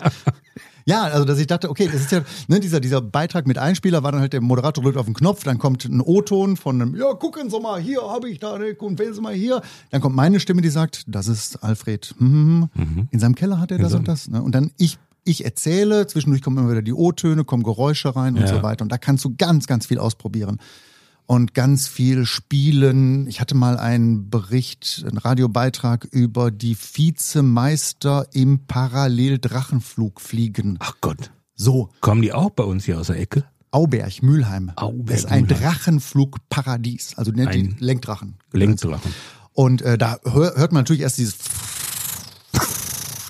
Ja, also dass ich dachte, okay, das ist ja, ne, dieser, dieser Beitrag mit Einspieler war dann halt der Moderator drückt auf den Knopf, dann kommt ein O-Ton von einem, ja, gucken Sie mal, hier habe ich da, ne, und wählen Sie mal hier. Dann kommt meine Stimme, die sagt, das ist Alfred. Hm, In seinem Keller hat er das und das. Ne? Und dann ich, ich erzähle, zwischendurch kommen immer wieder die O-Töne, kommen Geräusche rein und Ja. so weiter. Und da kannst du ganz, ganz viel ausprobieren und ganz viel spielen. Ich hatte mal einen Bericht, einen Radiobeitrag über die Vizemeister im Paralleldrachenflug fliegen. Ach Gott. So, Kommen die auch bei uns hier aus der Ecke? Auberg, Mülheim. Auberg, das ist ein Mülheim. Drachenflugparadies. Also nennt die Ein Lenkdrachen. Lenkdrachen. Und äh, da hör, hört man natürlich erst dieses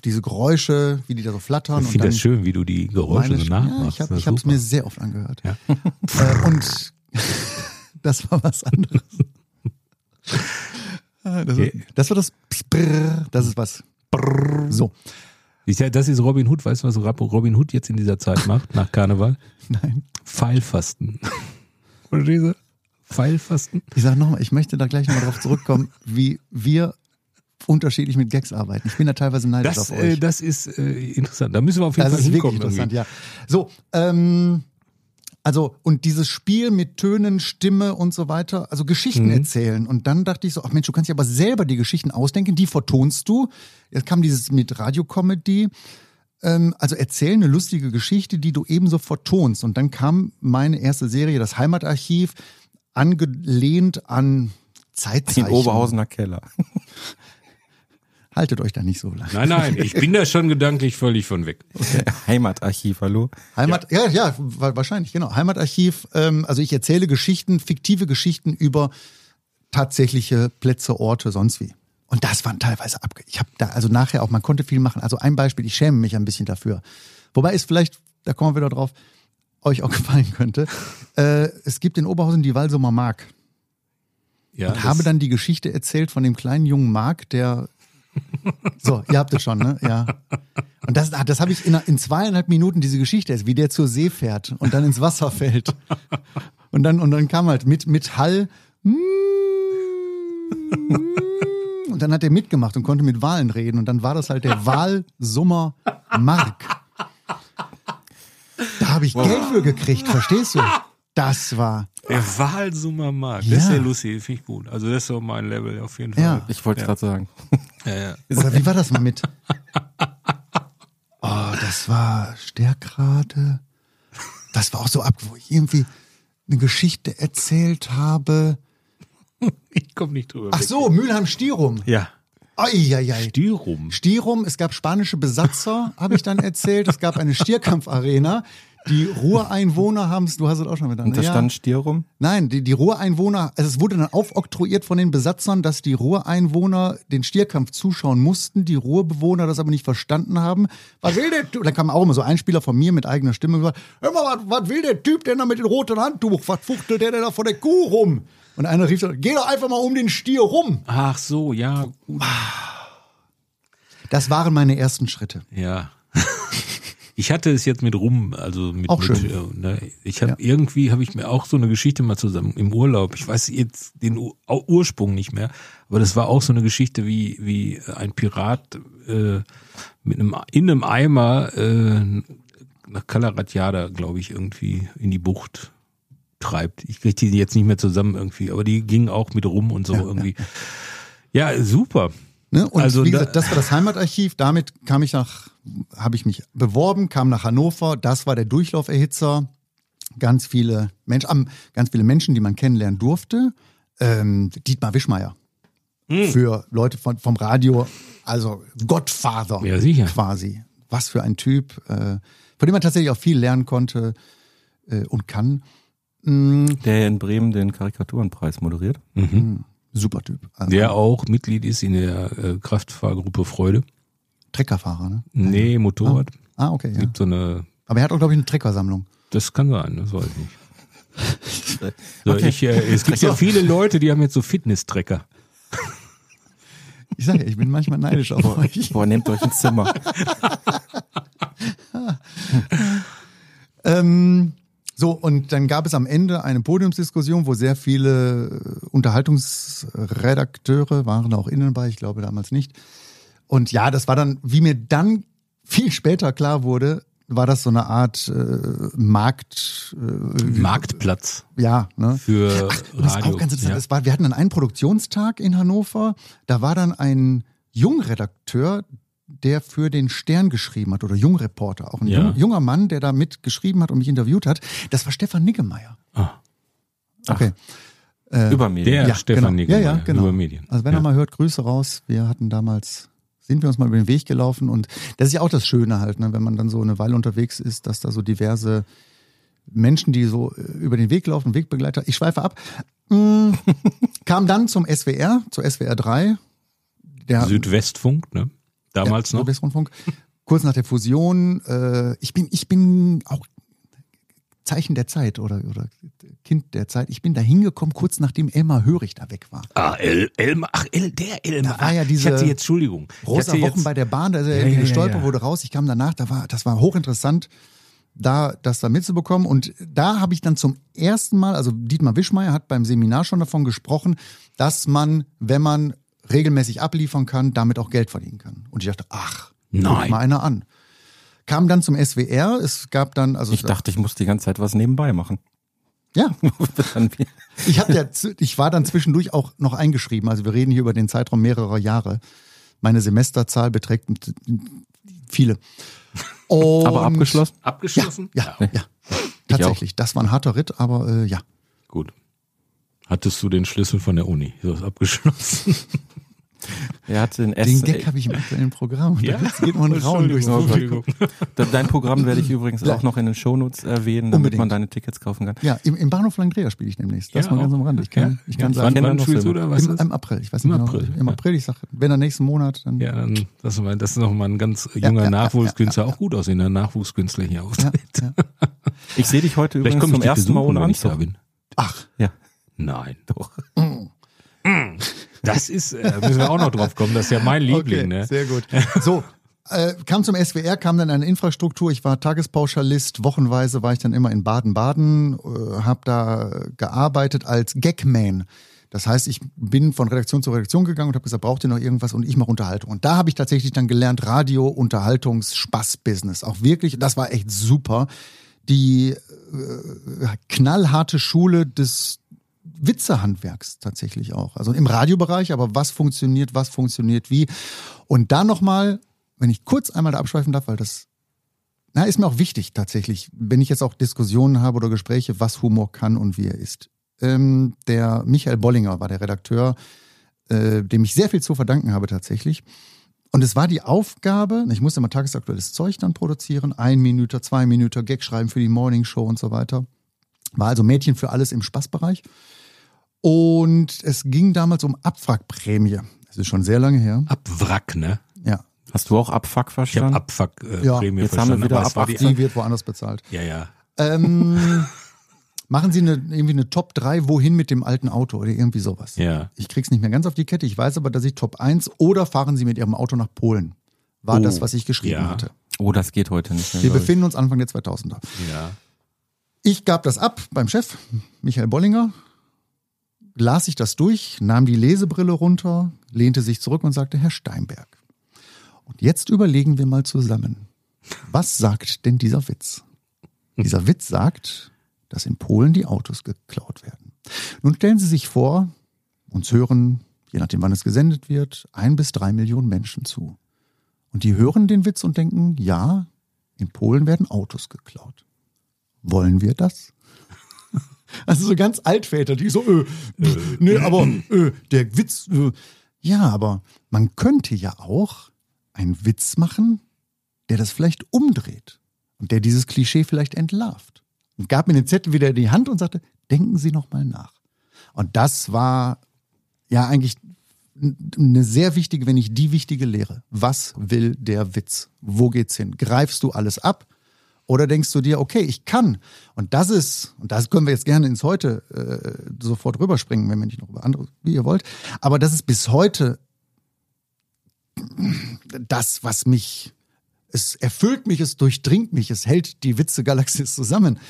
diese Geräusche, wie die da so flattern. Ich finde das schön, wie du die Geräusche so nachmachst. Ja, ich habe super. mir sehr oft angehört. Äh, und das war was anderes. Ah, Das, Okay. das war das Brrr, das ist was. Brrr. So, Ich, ja, das ist Robin Hood. Weißt du, was Robin Hood jetzt in dieser Zeit macht, nach Karneval? nein. Pfeilfasten. Verstehst du? Pfeilfasten? Ich sage nochmal, ich möchte da gleich nochmal drauf zurückkommen, wie wir unterschiedlich mit Gags arbeiten. Ich bin da teilweise neidisch Das, auf äh, euch. das ist äh, interessant. Da müssen wir auf jeden Das Fall ist wirklich hinkommen. interessant, irgendwie. ja. So, ähm, also, und dieses Spiel mit Tönen, Stimme und so weiter, also Geschichten Mhm. erzählen. Und dann dachte ich so, ach Mensch, du kannst dir aber selber die Geschichten ausdenken, die vertonst du. Jetzt kam dieses mit Radiocomedy. Ähm, also erzähl eine lustige Geschichte, die du ebenso vertonst. Und dann kam meine erste Serie, das Heimatarchiv, angelehnt an Zeitzeichen. Den Oberhausener Keller. Haltet euch da nicht so lang. Nein, nein, ich bin da schon gedanklich völlig von weg. Heimatarchiv, hallo? Heimat, ja, ja, wa- wahrscheinlich, genau. Heimatarchiv, ähm, also ich erzähle Geschichten, fiktive Geschichten über tatsächliche Plätze, Orte, sonst wie. Und das waren teilweise abge... Ich habe da, also nachher auch, man konnte viel machen. Also ein Beispiel, ich schäme mich ein bisschen dafür. Wobei es vielleicht, da kommen wir wieder drauf, euch auch gefallen könnte. Äh, es gibt in Oberhausen die Walsumer Mark. Ja, Und habe dann die Geschichte erzählt von dem kleinen jungen Mark, der. So, ihr habt es schon, ne? Ja. Und das, ah, das habe ich in, in zweieinhalb Minuten diese Geschichte, ist, wie der zur See fährt und dann ins Wasser fällt. Und dann, und dann kam halt mit, mit Hall. Und dann hat er mitgemacht und konnte mit Walen reden. Und dann war das halt der Walsummer Mark. Da habe ich Geld für gekriegt, verstehst du? Das war. Der Walsummer Markt, Ja. das ist ja lustig, finde ich gut. Also das ist so mein Level auf jeden Fall. Ja. Ich wollte gerade sagen. Ja, ja. Oder wie war das mal mit? Oh, das war Stärkrade. Das war auch so ab, wo ich irgendwie eine Geschichte erzählt habe. Ich komme nicht drüber. Ach so, Mülheim-Stierum. Ja. Eieiei. Styrum. Stierum, es gab spanische Besatzer, habe ich dann erzählt. Es gab eine Stierkampfarena. Die Ruhreinwohner haben es, du hast es auch schon miteinander. Und da ja. stand Stier rum. Nein, die, die Ruhreinwohner, also es wurde dann aufoktroyiert von den Besatzern, dass die Ruhreinwohner den Stierkampf zuschauen mussten, die Ruhrbewohner das aber nicht verstanden haben. Was will der Typ? Da kam auch immer so ein Spieler von mir mit eigener Stimme und gesagt, hör mal, was, was will der Typ denn da mit dem roten Handtuch? Was fuchtelt der denn da vor der Kuh rum? Und einer rief so, geh doch einfach mal um den Stier rum. Ach so, ja, gut. Das waren meine ersten Schritte. Ja. Ich hatte es jetzt mit rum, also mit, Auch schön. äh, ne, ich habe irgendwie habe ich mir auch so eine Geschichte mal zusammen im Urlaub. Ich weiß jetzt den Ur Ursprung nicht mehr, aber das war auch so eine Geschichte wie wie ein Pirat äh, mit einem in einem Eimer äh, nach Kalaratjada, glaube ich, irgendwie in die Bucht treibt. Ich kriege die jetzt nicht mehr zusammen irgendwie, aber die ging auch mit rum und so irgendwie. Ja, super. Ne? Und Also wie da- gesagt, das war das Heimatarchiv. Damit kam ich nach, habe ich mich beworben, kam nach Hannover. Das war der Durchlauferhitzer. Ganz viele Menschen, ganz viele Menschen, die man kennenlernen durfte. Ähm, Dietmar Wischmeier. Hm. Für Leute von, vom Radio, also Gottfather Ja, sicher. quasi. Was für ein Typ, äh, von dem man tatsächlich auch viel lernen konnte äh, und kann. Der in Bremen den Karikaturenpreis moderiert. Super Typ. Also, Der auch Mitglied ist in der äh, Kraftfahrgruppe Freude. Treckerfahrer, ne? Nee, Motorrad. Ah, okay, ja. Gibt so eine, Aber er hat auch, glaube ich, eine Treckersammlung. das kann sein, das weiß ich nicht. So, Okay. ich, äh, es gibt ja viele Leute, die haben jetzt so Fitness-Trecker. Ich sage ja, ich bin manchmal neidisch auf euch. Boah, nehmt euch ein Zimmer. Ähm, so, und dann gab es am Ende eine Podiumsdiskussion, wo sehr viele äh, Unterhaltungsredakteure waren auch innen bei, ich glaube damals nicht. Und ja, das war dann, wie mir dann viel später klar wurde, war das so eine Art äh, Markt, äh, Marktplatz ja, ne? für Ach, und das Radio. auch ganz interessant. ja. Es war, wir hatten dann einen Produktionstag in Hannover. Da war dann ein Jungredakteur, der für den Stern geschrieben hat oder Jungreporter, auch ein Ja. jung, junger Mann, der da mitgeschrieben hat und mich interviewt hat. Das war Stefan Niggemeier. Ah, Okay. Über Medien. der Ja, Stefan genau. Niggemeier Ja, ja, genau. über Medien. Also wenn ja. er mal hört, Grüße raus. Wir hatten damals, sind wir uns mal über den Weg gelaufen und das ist ja auch das Schöne halt, ne, wenn man dann so eine Weile unterwegs ist, dass da so diverse Menschen, die so äh, über den Weg laufen, Wegbegleiter, ich schweife ab, mm, kam dann zum SWR, zur SWR 3, der Südwestfunk, ne? Damals ja, noch. Südwestrundfunk, kurz nach der Fusion. Äh, ich bin, ich bin auch Zeichen der Zeit oder, oder Kind der Zeit. Ich bin da hingekommen, kurz nachdem Elmar Hörig da weg war. Ah, El, Elmar, ach, El, der Elmar. Da war ja diese ich hatte jetzt, Entschuldigung. Ich Rosa Wochen jetzt, bei der Bahn, da ist er Ja, irgendwie ja, ja, gestolpert, ja. wurde raus. Ich kam danach, da war, das war hochinteressant, da das da mitzubekommen. Und da habe ich dann zum ersten Mal, also Dietmar Wischmeier hat beim Seminar schon davon gesprochen, dass man, wenn man regelmäßig abliefern kann, damit auch Geld verdienen kann. Und ich dachte, ach, guck Nein. mal einer an. Kam dann zum SWR, es gab dann, also Ich dachte, ich muss die ganze Zeit was nebenbei machen. ja, ich habe ja, ich war dann zwischendurch auch noch eingeschrieben. Also wir reden hier über den Zeitraum mehrerer Jahre. Meine Semesterzahl beträgt viele. Und Aber abgeschlossen? abgeschlossen? Ja, ja. Tatsächlich. Das war ein harter Ritt, aber äh, ja. Gut. Hattest du den Schlüssel von der Uni? So ist abgeschlossen. Er hatte den Den S. Gag habe ich im aktuellen Programm. Ja? Da geht man Raum durchs Publikum. De- Dein Programm werde ich übrigens auch noch in den Shownotes erwähnen, damit Unbedingt. man deine Tickets kaufen kann. Ja, im, im Bahnhof Langdrea spiele ich demnächst. Das Ja, mal ganz am Rand. Ich kann, Ja? ich kann ja. sagen, wann, wann spielst du da? Was im, ist? im April. Ich weiß Im nicht genau. April, Im ja. April, ich sag, wenn der nächsten Monat, dann. Ja, dann, das, ist, das ist noch mal ein ganz junger ja, Nachwuchskünstler, auch gut aussehender Nachwuchskünstler hier auf. Ja, ja. Ich sehe dich heute übrigens zum ersten Mal ohne wenn ich da Anzug. Ach, Ja, Nein. doch. Das ist, äh, müssen wir auch noch drauf kommen, das ist ja mein Liebling, okay, ne? sehr gut. So, äh, kam zum SWR, kam dann eine Infrastruktur. Ich war Tagespauschalist. Wochenweise war ich dann immer in Baden-Baden, äh, habe da gearbeitet als Gagman. Das heißt, ich bin von Redaktion zu Redaktion gegangen und habe gesagt, braucht ihr noch irgendwas? Und ich mache Unterhaltung. Und da habe ich tatsächlich dann gelernt, Radio, Unterhaltungs, Spaß-Business. Auch wirklich, das war echt super. die äh, knallharte Schule des Witzehandwerks tatsächlich auch. Also im Radiobereich, aber was funktioniert, was funktioniert wie. Und dann nochmal, wenn ich kurz einmal da abschweifen darf, weil das na, ist mir auch wichtig tatsächlich, wenn ich jetzt auch Diskussionen habe oder Gespräche, was Humor kann und wie er ist. Ähm, der Michael Bollinger war der Redakteur, äh, dem ich sehr viel zu verdanken habe tatsächlich. Und es war die Aufgabe, ich musste immer tagesaktuelles Zeug dann produzieren, ein Minute, zwei Minuten, Gag schreiben für die Morning Show und so weiter. War also Mädchen für alles im Spaßbereich. Und es ging damals um Abwrackprämie. Das ist schon sehr lange her. Abwrack, ne? Ja. Hast du auch Abfuck Ich verstanden? habe Abfuck-Prämie Ja, Prämie jetzt haben wir wieder war die, wird woanders bezahlt. ja, ja. Ähm, machen Sie eine, irgendwie eine Top 3, wohin mit dem alten Auto oder irgendwie sowas. Ja. Ich krieg's nicht mehr ganz auf die Kette. Ich weiß aber, dass ich Top 1 oder fahren Sie mit Ihrem Auto nach Polen. War Oh, das, was ich geschrieben ja. hatte. oh, das geht heute nicht mehr. Wir ich. befinden uns Anfang der 2000er. Ja. Ich gab das ab beim Chef, Michael Bollinger, las ich das durch, nahm die Lesebrille runter, lehnte sich zurück und sagte, Herr Steinberg, und jetzt überlegen wir mal zusammen, was sagt denn dieser Witz? Dieser Witz sagt, dass in Polen die Autos geklaut werden. Nun stellen Sie sich vor, uns hören, je nachdem wann es gesendet wird, ein bis drei Millionen Menschen zu. Und die hören den Witz und denken, ja, in Polen werden Autos geklaut. Wollen wir das? Also so ganz altväterlich, so, äh, pff, nee, aber äh, der Witz, äh, ja, aber man könnte ja auch einen Witz machen, der das vielleicht umdreht und der dieses Klischee vielleicht entlarvt. Und gab mir den Zettel wieder in die Hand und sagte, denken Sie noch mal nach. Und das war ja eigentlich eine sehr wichtige, wenn nicht die wichtige Lehre. Was will der Witz? Wo geht's hin? Greifst du alles ab? Oder denkst du dir, okay, ich kann. Und das ist, und das können wir jetzt gerne ins Heute äh, sofort rüberspringen, wenn wir nicht noch über andere, wie ihr wollt. Aber das ist bis heute das, was mich, es erfüllt mich, es durchdringt mich, es hält die Witze-Galaxis zusammen.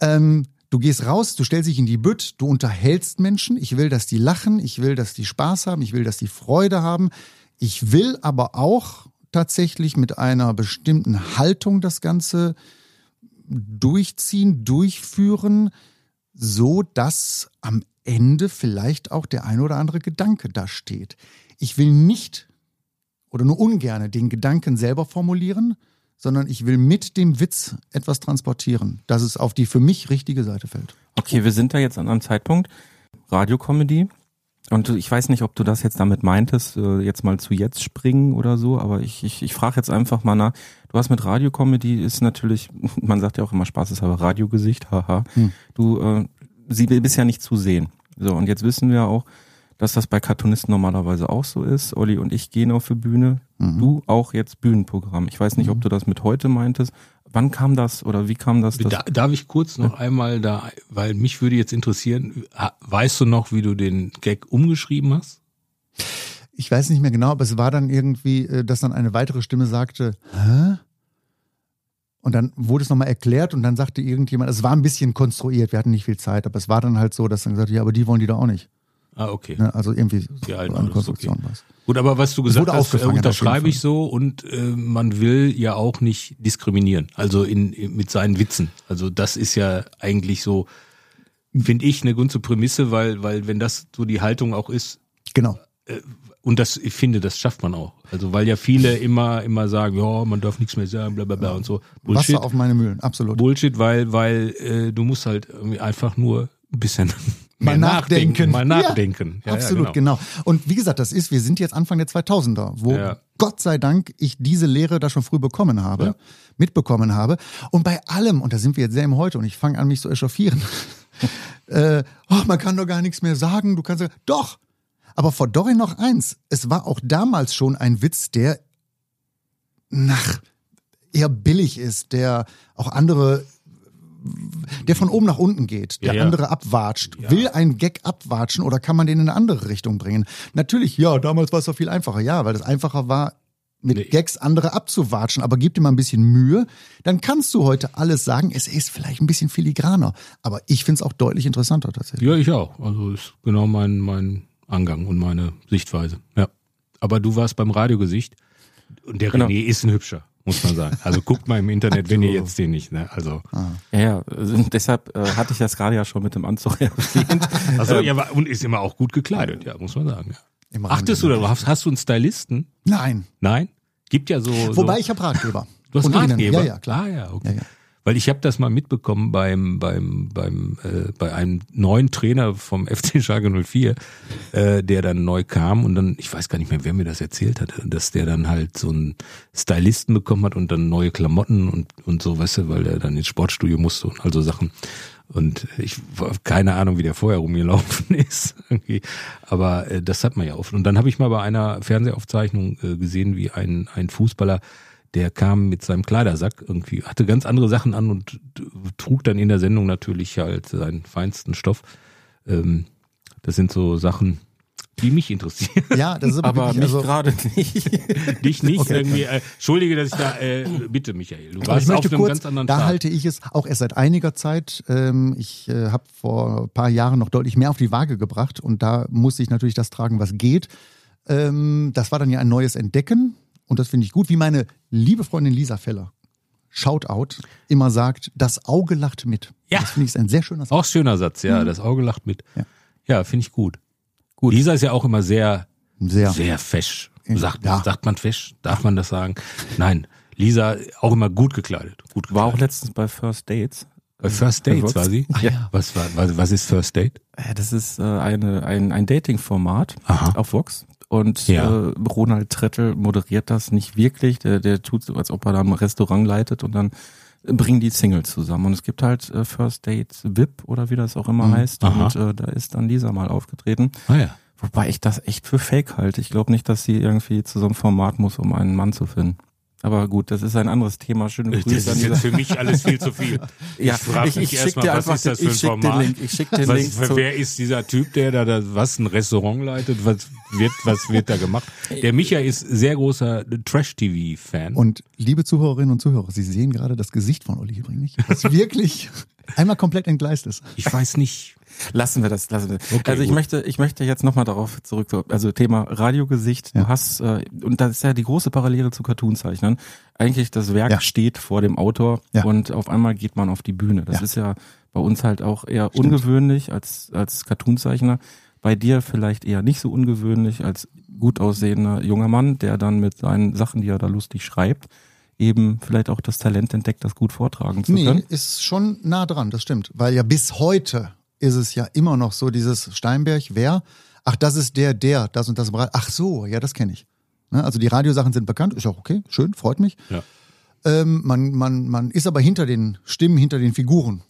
Ähm, du gehst raus, du stellst dich in die Bütt, du unterhältst Menschen. Ich will, dass die lachen, ich will, dass die Spaß haben, ich will, dass die Freude haben. Ich will aber auch tatsächlich mit einer bestimmten Haltung das Ganze durchziehen, durchführen, so dass am Ende vielleicht auch der ein oder andere Gedanke da steht. Ich will nicht oder nur ungerne den Gedanken selber formulieren, sondern ich will mit dem Witz etwas transportieren, dass es auf die für mich richtige Seite fällt. Okay, wir sind da jetzt an einem Zeitpunkt. Radiokomödie. Und ich weiß nicht, ob du das jetzt damit meintest, äh, jetzt mal zu jetzt springen oder so, aber ich, ich, ich frage jetzt einfach mal nach. Du hast mit Radiokomödie ist natürlich, man sagt ja auch immer Spaß ist aber Radiogesicht, haha. Du äh, sie bist ja nicht zu sehen. So, und jetzt wissen wir auch, dass das bei Cartoonisten normalerweise auch so ist. Olli und ich gehen auf die Bühne. Du auch jetzt Bühnenprogramm. Ich weiß nicht, ob du das mit heute meintest. Wann kam das oder wie kam das? Da, darf ich kurz noch einmal da, weil mich würde jetzt interessieren, weißt du noch, wie du den Gag umgeschrieben hast? Ich weiß nicht mehr genau, aber es war dann irgendwie, äh, dass dann eine weitere Stimme sagte, hä? Und dann wurde es nochmal erklärt und dann sagte irgendjemand, es war ein bisschen konstruiert, wir hatten nicht viel Zeit, aber es war dann halt so, dass dann gesagt, ja, aber die wollen die da auch nicht. Ah, okay. Ne? Also irgendwie Die so alten eine Konstruktion okay. war's. Gut, aber was du gesagt hast, äh, unterschreibe ich so und äh, man will ja auch nicht diskriminieren, also in, in mit seinen Witzen. Also das ist ja eigentlich so, finde ich, eine gute Prämisse, weil, weil wenn das so die Haltung auch ist, Genau. und das, ich finde, das schafft man auch. Also weil ja viele immer, immer sagen, ja, man darf nichts mehr sagen, bla bla bla und so. Bullshit. Wasser auf meine Mühlen, absolut. Bullshit, weil, weil äh, du musst halt irgendwie einfach nur ein bisschen Mal mehr nachdenken. Mal nachdenken. Ja, absolut, genau. Und wie gesagt, das ist, wir sind jetzt Anfang der 2000er, wo Ja. Gott sei Dank ich diese Lehre da schon früh bekommen habe, Ja. mitbekommen habe. Und bei allem, und da sind wir jetzt sehr im Heute, und ich fange an, mich zu echauffieren, äh, oh, man kann doch gar nichts mehr sagen, du kannst ja, doch. Aber vor Dorin noch eins, es war auch damals schon ein Witz, der nach eher billig ist, der auch andere der von oben nach unten geht, der Ja, ja. andere abwatscht. Will ein Gag abwatschen oder kann man den in eine andere Richtung bringen? Natürlich, ja, damals war es doch viel einfacher, ja, weil es einfacher war, mit Nee. Gags andere abzuwatschen, aber gib dir mal ein bisschen Mühe, dann kannst du heute alles sagen. Es ist vielleicht ein bisschen filigraner, aber ich finde es auch deutlich interessanter tatsächlich. Ja, ich auch. Also ist genau mein, mein Angang und meine Sichtweise. Ja. Aber du warst beim Radiogesicht und der Genau. René ist ein hübscher. Muss man sagen. Also guckt mal im Internet, wenn ihr jetzt den nicht, ne? Also. Ja, ja, also deshalb äh, hatte ich das gerade ja schon mit dem Anzug erwähnt. Also, ja, aber- und ist immer auch gut gekleidet, ja, muss man sagen. Ja. Achtest du darauf? Hast, hast du einen Stylisten? Nein. Nein? Gibt ja so. Wobei so, ich habe Ratgeber. Du hast Und Ratgeber? Ja, ja, klar. Ah, ja, okay. Ja, ja. Weil ich habe das mal mitbekommen beim beim beim äh, bei einem neuen Trainer vom FC Schalke 04, äh, der dann neu kam und dann ich weiß gar nicht mehr, wer mir das erzählt hat, dass der dann halt so einen Stylisten bekommen hat und dann neue Klamotten und und so, weißt du, weil er dann ins Sportstudio musste und also Sachen. Und ich keine Ahnung, wie der vorher rumgelaufen ist. Irgendwie. Aber äh, das hat man ja oft. Und dann habe ich mal bei einer Fernsehaufzeichnung äh, gesehen, wie ein, ein Fußballer, der kam mit seinem Kleidersack irgendwie, hatte ganz andere Sachen an und trug dann in der Sendung natürlich halt seinen feinsten Stoff. Ähm, das sind so Sachen, die mich interessieren. Ja, das ist aber, Aber wirklich, mich also, gerade nicht. Dich nicht Okay. irgendwie. Äh, Entschuldige, dass ich da. Äh, bitte, Michael. Du Aber warst ich möchte auf einem kurz, ganz anderen da Start. halte ich es auch erst seit einiger Zeit. Ähm, ich äh, habe vor ein paar Jahren noch deutlich mehr auf die Waage gebracht und da musste ich natürlich das tragen, was geht. Ähm, das war dann ja ein neues Entdecken und das finde ich gut, wie meine liebe Freundin Lisa Feller, Shoutout, immer sagt, das Auge lacht mit. Ja. Das finde ich ist ein sehr schöner Satz. Auch schöner Satz, ja. Das Auge lacht mit. Ja. Ja, finde ich gut. Gut. Lisa ist ja auch immer sehr, Sehr. sehr fesch. Sagt, Ja. sagt man fesch? Darf man das sagen? Nein. Lisa auch immer gut gekleidet. Gut War auch gekleidet. letztens bei First Dates. Bei First Dates war sie? Ach ja. Was war, was, was ist First Date? Äh, Das ist äh, eine, ein, ein Dating-Format Aha. auf Vox. Und Ja. äh, Ronald Trettel moderiert das nicht wirklich. Der, der tut so, als ob er da ein Restaurant leitet und dann bringen die Singles zusammen. Und es gibt halt äh, First Dates VIP oder wie das auch immer heißt. Aha. Und äh, da ist dann Lisa mal aufgetreten. Ah ja. Wobei ich das echt für fake halte. Ich glaube nicht, dass sie irgendwie zu so einem Format muss, um einen Mann zu finden. Aber gut, das ist ein anderes Thema. Schöne Das Grüße ist an jetzt für mich alles viel zu viel. Ja, ich frage ich- mich erstmal, dir was einfach ist das für ein ich schick den Format? Link, ich schick den was, Link Wer ist dieser Typ, der da das, was ein Restaurant leitet? Was wird, was wird da gemacht? Der Micha ist sehr großer Trash-TV-Fan. Und liebe Zuhörerinnen und Zuhörer, Sie sehen gerade das Gesicht von Olli übrigens, das wirklich einmal komplett entgleist ist. Ich weiß nicht. Lassen wir das, lassen wir. Okay, also ich gut. möchte, ich möchte jetzt nochmal darauf zurück, also Thema Radiogesicht. Du Ja. hast, äh, und das ist ja die große Parallele zu Cartoonzeichnern. Eigentlich das Werk Ja. steht vor dem Autor Ja. und auf einmal geht man auf die Bühne. Das ist ja bei uns halt auch eher ungewöhnlich als, als Cartoonzeichner. Bei dir vielleicht eher nicht so ungewöhnlich als gut aussehender junger Mann, der dann mit seinen Sachen, die er da lustig schreibt, eben vielleicht auch das Talent entdeckt, das gut vortragen zu Nee, können. ist schon nah dran, das stimmt. Weil ja bis heute ist es ja immer noch so, dieses Steinberg, wer? Ach, das ist der, der, das und das. Ach so, ja, das kenne ich. Ne, Also die Radiosachen sind bekannt, ist auch okay, schön, freut mich. Ja. Ähm, man, man, man ist aber hinter den Stimmen, hinter den Figuren.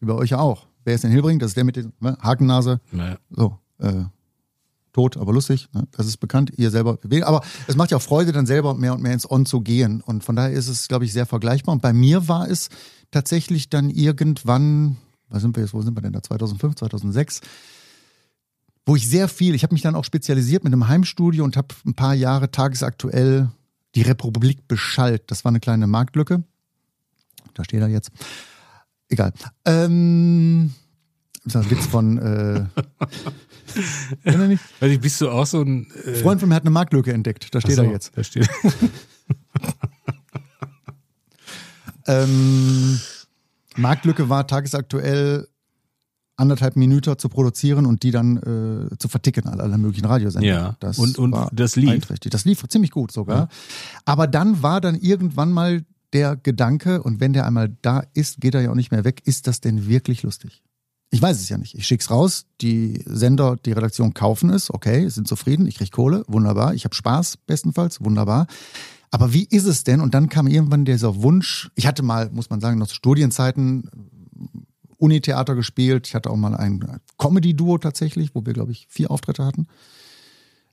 Wie bei euch ja auch. Wer ist denn Hilbring? Das ist der mit der ne, Hakennase. Naja. So, äh, tot, aber lustig. Ne? Das ist bekannt. Ihr selber. Aber es macht ja auch Freude, dann selber mehr und mehr ins On zu gehen. Und von daher ist es, glaube ich, sehr vergleichbar. Und bei mir war es tatsächlich dann irgendwann, was sind wir jetzt, wo sind wir denn da? 2005, 2006 wo ich sehr viel, ich habe mich dann auch spezialisiert mit einem Heimstudio und habe ein paar Jahre tagesaktuell die Republik beschallt. Das war eine kleine Marktlücke. Da steht er jetzt. Egal. Ähm, das ist ein Witz von äh, ihr nicht? Ich, bist du auch so ein äh, Freund von mir hat eine Marktlücke entdeckt. Da steht so, er jetzt. Da steht. Ähm, Marktlücke war tagesaktuell anderthalb Minuten zu produzieren und die dann äh, zu verticken an aller möglichen Radiosender. Ja. Das Und- und das lief? einträchtig. Das lief ziemlich gut sogar. Aber dann war dann irgendwann mal der Gedanke, und wenn der einmal da ist, geht er ja auch nicht mehr weg, ist das denn wirklich lustig? Ich weiß es ja nicht. Ich schick's raus, die Sender, die Redaktion kaufen es, okay, sind zufrieden, ich krieg Kohle, wunderbar, ich habe Spaß, bestenfalls, wunderbar. Aber wie ist es denn? Und dann kam irgendwann dieser Wunsch, ich hatte mal, muss man sagen, noch zu Studienzeiten Unitheater gespielt, ich hatte auch mal ein Comedy-Duo tatsächlich, wo wir, glaube ich, vier Auftritte hatten.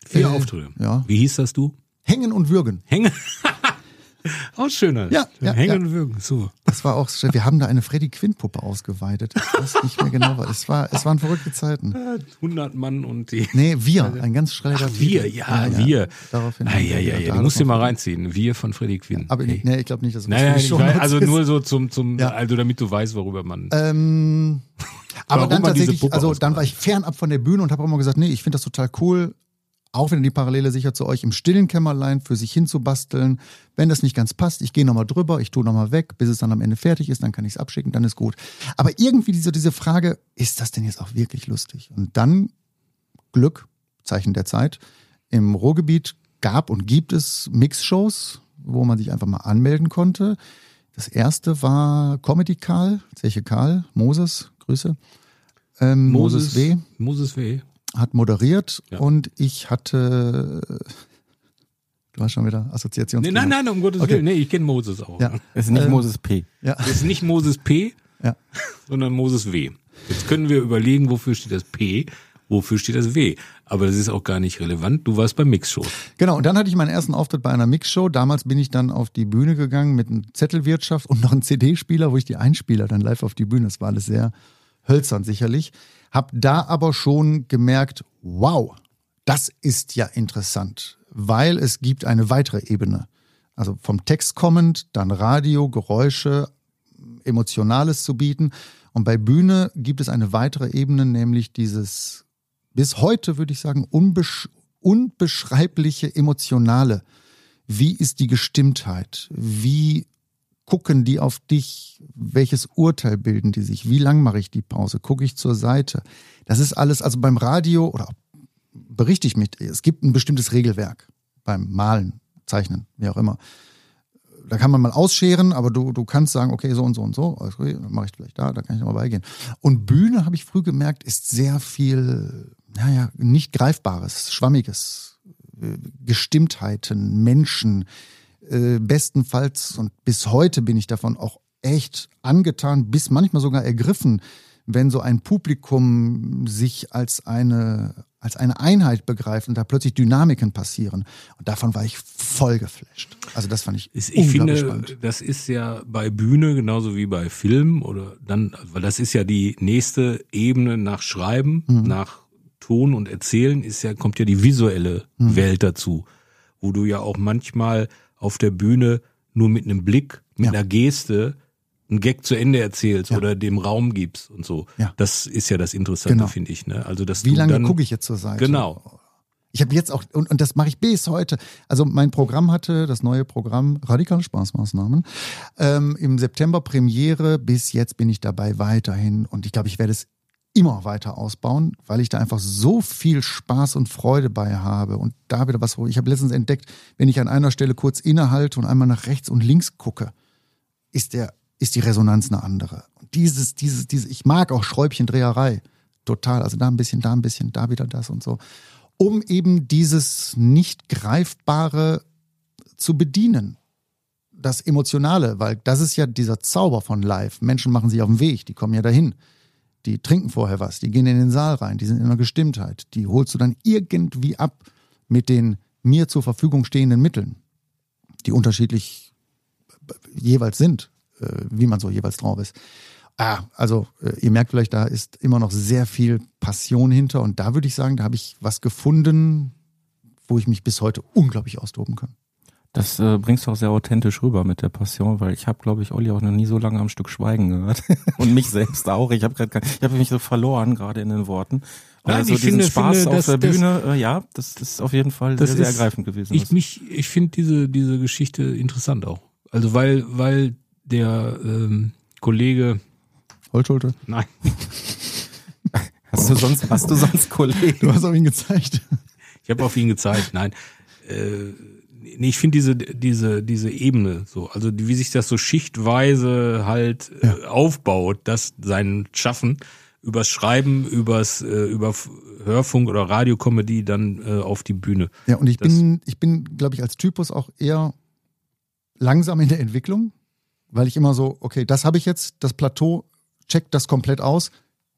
Vier Äh, Auftritte. ja. Wie hieß das du? Hängen und Würgen. Hängen. Auch schöner. Ja, ja, Hängen ja. und Würgen. So. Das war auch, wir haben da eine Freddy Quinn-Puppe ausgeweitet. Ich weiß nicht mehr genau, was. Es, war, es waren verrückte Zeiten. 100 Mann und die. Nee, wir, ein ganz schräger Ach, wir, Titel. ja, wir. Daraufhin. Ah, ja, ja, ja. Du musst dir mal reinziehen. Wir von Freddy Quinn. Aber Hey. nee, ich glaube nicht, dass es Naja, Shownotes weiß, also nur so zum, zum, Ja. also damit du weißt, worüber man. Ähm, aber dann tatsächlich, Puppe also dann war ich fernab von der Bühne und habe auch immer gesagt, nee, ich finde das total cool. Auch wieder die Parallele sicher zu euch, im stillen Kämmerlein für sich hinzubasteln. Wenn das nicht ganz passt, ich gehe nochmal drüber, ich tue nochmal weg, bis es dann am Ende fertig ist, dann kann ich es abschicken, dann ist gut. Aber irgendwie diese, diese Frage, ist das denn jetzt auch wirklich lustig? Und dann Glück, Zeichen der Zeit. Im Ruhrgebiet gab und gibt es Mixshows, wo man sich einfach mal anmelden konnte. Das erste war Comedy Karl, Zeche Karl, Moses, Grüße. Ähm, Moses, W. Moses W. hat moderiert Ja. und ich hatte, du hast schon wieder Assoziations. Nee, nein, nein, um Gottes Okay. Willen. Nee, ich kenne Moses auch. Ja. Es ist nicht Ähm, Moses P. Ja, Das ist nicht Moses P, ja. sondern Moses W. Jetzt können wir überlegen, wofür steht das P, wofür steht das W. Aber das ist auch gar nicht relevant. Du warst beim Mixshow. Genau, und dann hatte ich meinen ersten Auftritt bei einer Mixshow. Damals bin ich dann auf die Bühne gegangen mit einem Zettelwirtschaft und noch einem CD-Spieler, wo ich die Einspieler dann live auf die Bühne. Das war alles sehr hölzern sicherlich. Hab da aber schon gemerkt, wow, das ist ja interessant, weil es gibt eine weitere Ebene. Also vom Text kommend, dann Radio, Geräusche, Emotionales zu bieten. Und bei Bühne gibt es eine weitere Ebene, nämlich dieses bis heute, würde ich sagen, unbesch unbeschreibliche Emotionale. Wie ist die Gestimmtheit? Wie gucken die auf dich? Welches Urteil bilden die sich? Wie lang mache ich die Pause? Gucke ich zur Seite? Das ist alles, also beim Radio oder berichte ich mich, es gibt ein bestimmtes Regelwerk beim Malen, Zeichnen, wie auch immer. Da kann man mal ausscheren, aber du, du kannst sagen, okay, so und so und so, gut, dann mache ich vielleicht da, da kann ich nochmal beigehen. Und Bühne, habe ich früh gemerkt, ist sehr viel, naja, nicht greifbares, schwammiges, äh, Gestimmtheiten, Menschen, äh, bestenfalls, und bis heute bin ich davon auch echt angetan, bis manchmal sogar ergriffen, wenn so ein Publikum sich als eine, als eine Einheit begreift und da plötzlich Dynamiken passieren. Und davon war ich voll geflasht. Also das fand ich Ich unglaublich finde, spannend. das ist ja bei Bühne genauso wie bei Film oder dann, weil das ist ja die nächste Ebene nach Schreiben, Mhm. nach Ton und Erzählen ist ja, kommt ja die visuelle Mhm. Welt dazu, wo du ja auch manchmal auf der Bühne nur mit einem Blick, mit Ja. einer Geste einen Gag zu Ende erzählst Ja. oder dem Raum gibst und so. Ja. Das ist ja das Interessante, Genau. finde ich. Ne? Also, dass Wie lange gucke ich jetzt zur Seite? Genau. Ich habe jetzt auch, und, und das mache ich bis heute. Also mein Programm hatte, das neue Programm, radikale Spaßmaßnahmen, ähm, im September Premiere. Bis jetzt bin ich dabei weiterhin. Und ich glaube, ich werde es immer weiter ausbauen, weil ich da einfach so viel Spaß und Freude bei habe. Und da wieder was, ich habe letztens entdeckt, wenn ich an einer Stelle kurz innehalte und einmal nach rechts und links gucke, ist der, ist die Resonanz eine andere. Und dieses, dieses, dieses, ich mag auch Schräubchendreherei. Total. Also da ein bisschen, da ein bisschen, da wieder das und so. Um eben dieses nicht greifbare zu bedienen. Das Emotionale, weil das ist ja dieser Zauber von Live. Menschen machen sich auf den Weg, die kommen ja dahin. Die trinken vorher was, die gehen in den Saal rein, die sind in einer Gestimmtheit. Die holst du dann irgendwie ab mit den mir zur Verfügung stehenden Mitteln, die unterschiedlich jeweils sind, äh, wie man so jeweils drauf ist. Ah, also äh, ihr merkt vielleicht, da ist immer noch sehr viel Passion hinter und da würde ich sagen, da habe ich was gefunden, wo ich mich bis heute unglaublich austoben kann. Das äh, bringst du auch sehr authentisch rüber mit der Passion, weil ich habe, glaube ich, Olli auch noch nie so lange am Stück Schweigen gehört. Und mich selbst auch. Ich habe gerade, ich habe mich so verloren gerade in den Worten. Nein, also ich diesen finde- Spaß finde, auf dass- der das- Bühne, äh, ja, das ist auf jeden Fall Das sehr, sehr ist- ergreifend gewesen. Ich mich, ich finde diese diese Geschichte interessant auch. Also weil weil der ähm, Kollege, Holtschulte, nein, hast du sonst, hast du sonst Kollegen? du hast auf ihn gezeigt. ich habe auf ihn gezeigt, nein, äh, nee, ich finde diese diese diese Ebene so, also wie sich das so schichtweise halt äh, aufbaut, dass sein Schaffen übers Schreiben, übers äh, über Hörfunk oder Radiokomödie dann äh, auf die Bühne. Ja, und ich Das- bin, ich bin, glaube ich, als Typus auch eher langsam in der Entwicklung, weil ich immer so, okay, das habe ich jetzt, das Plateau, check das komplett aus,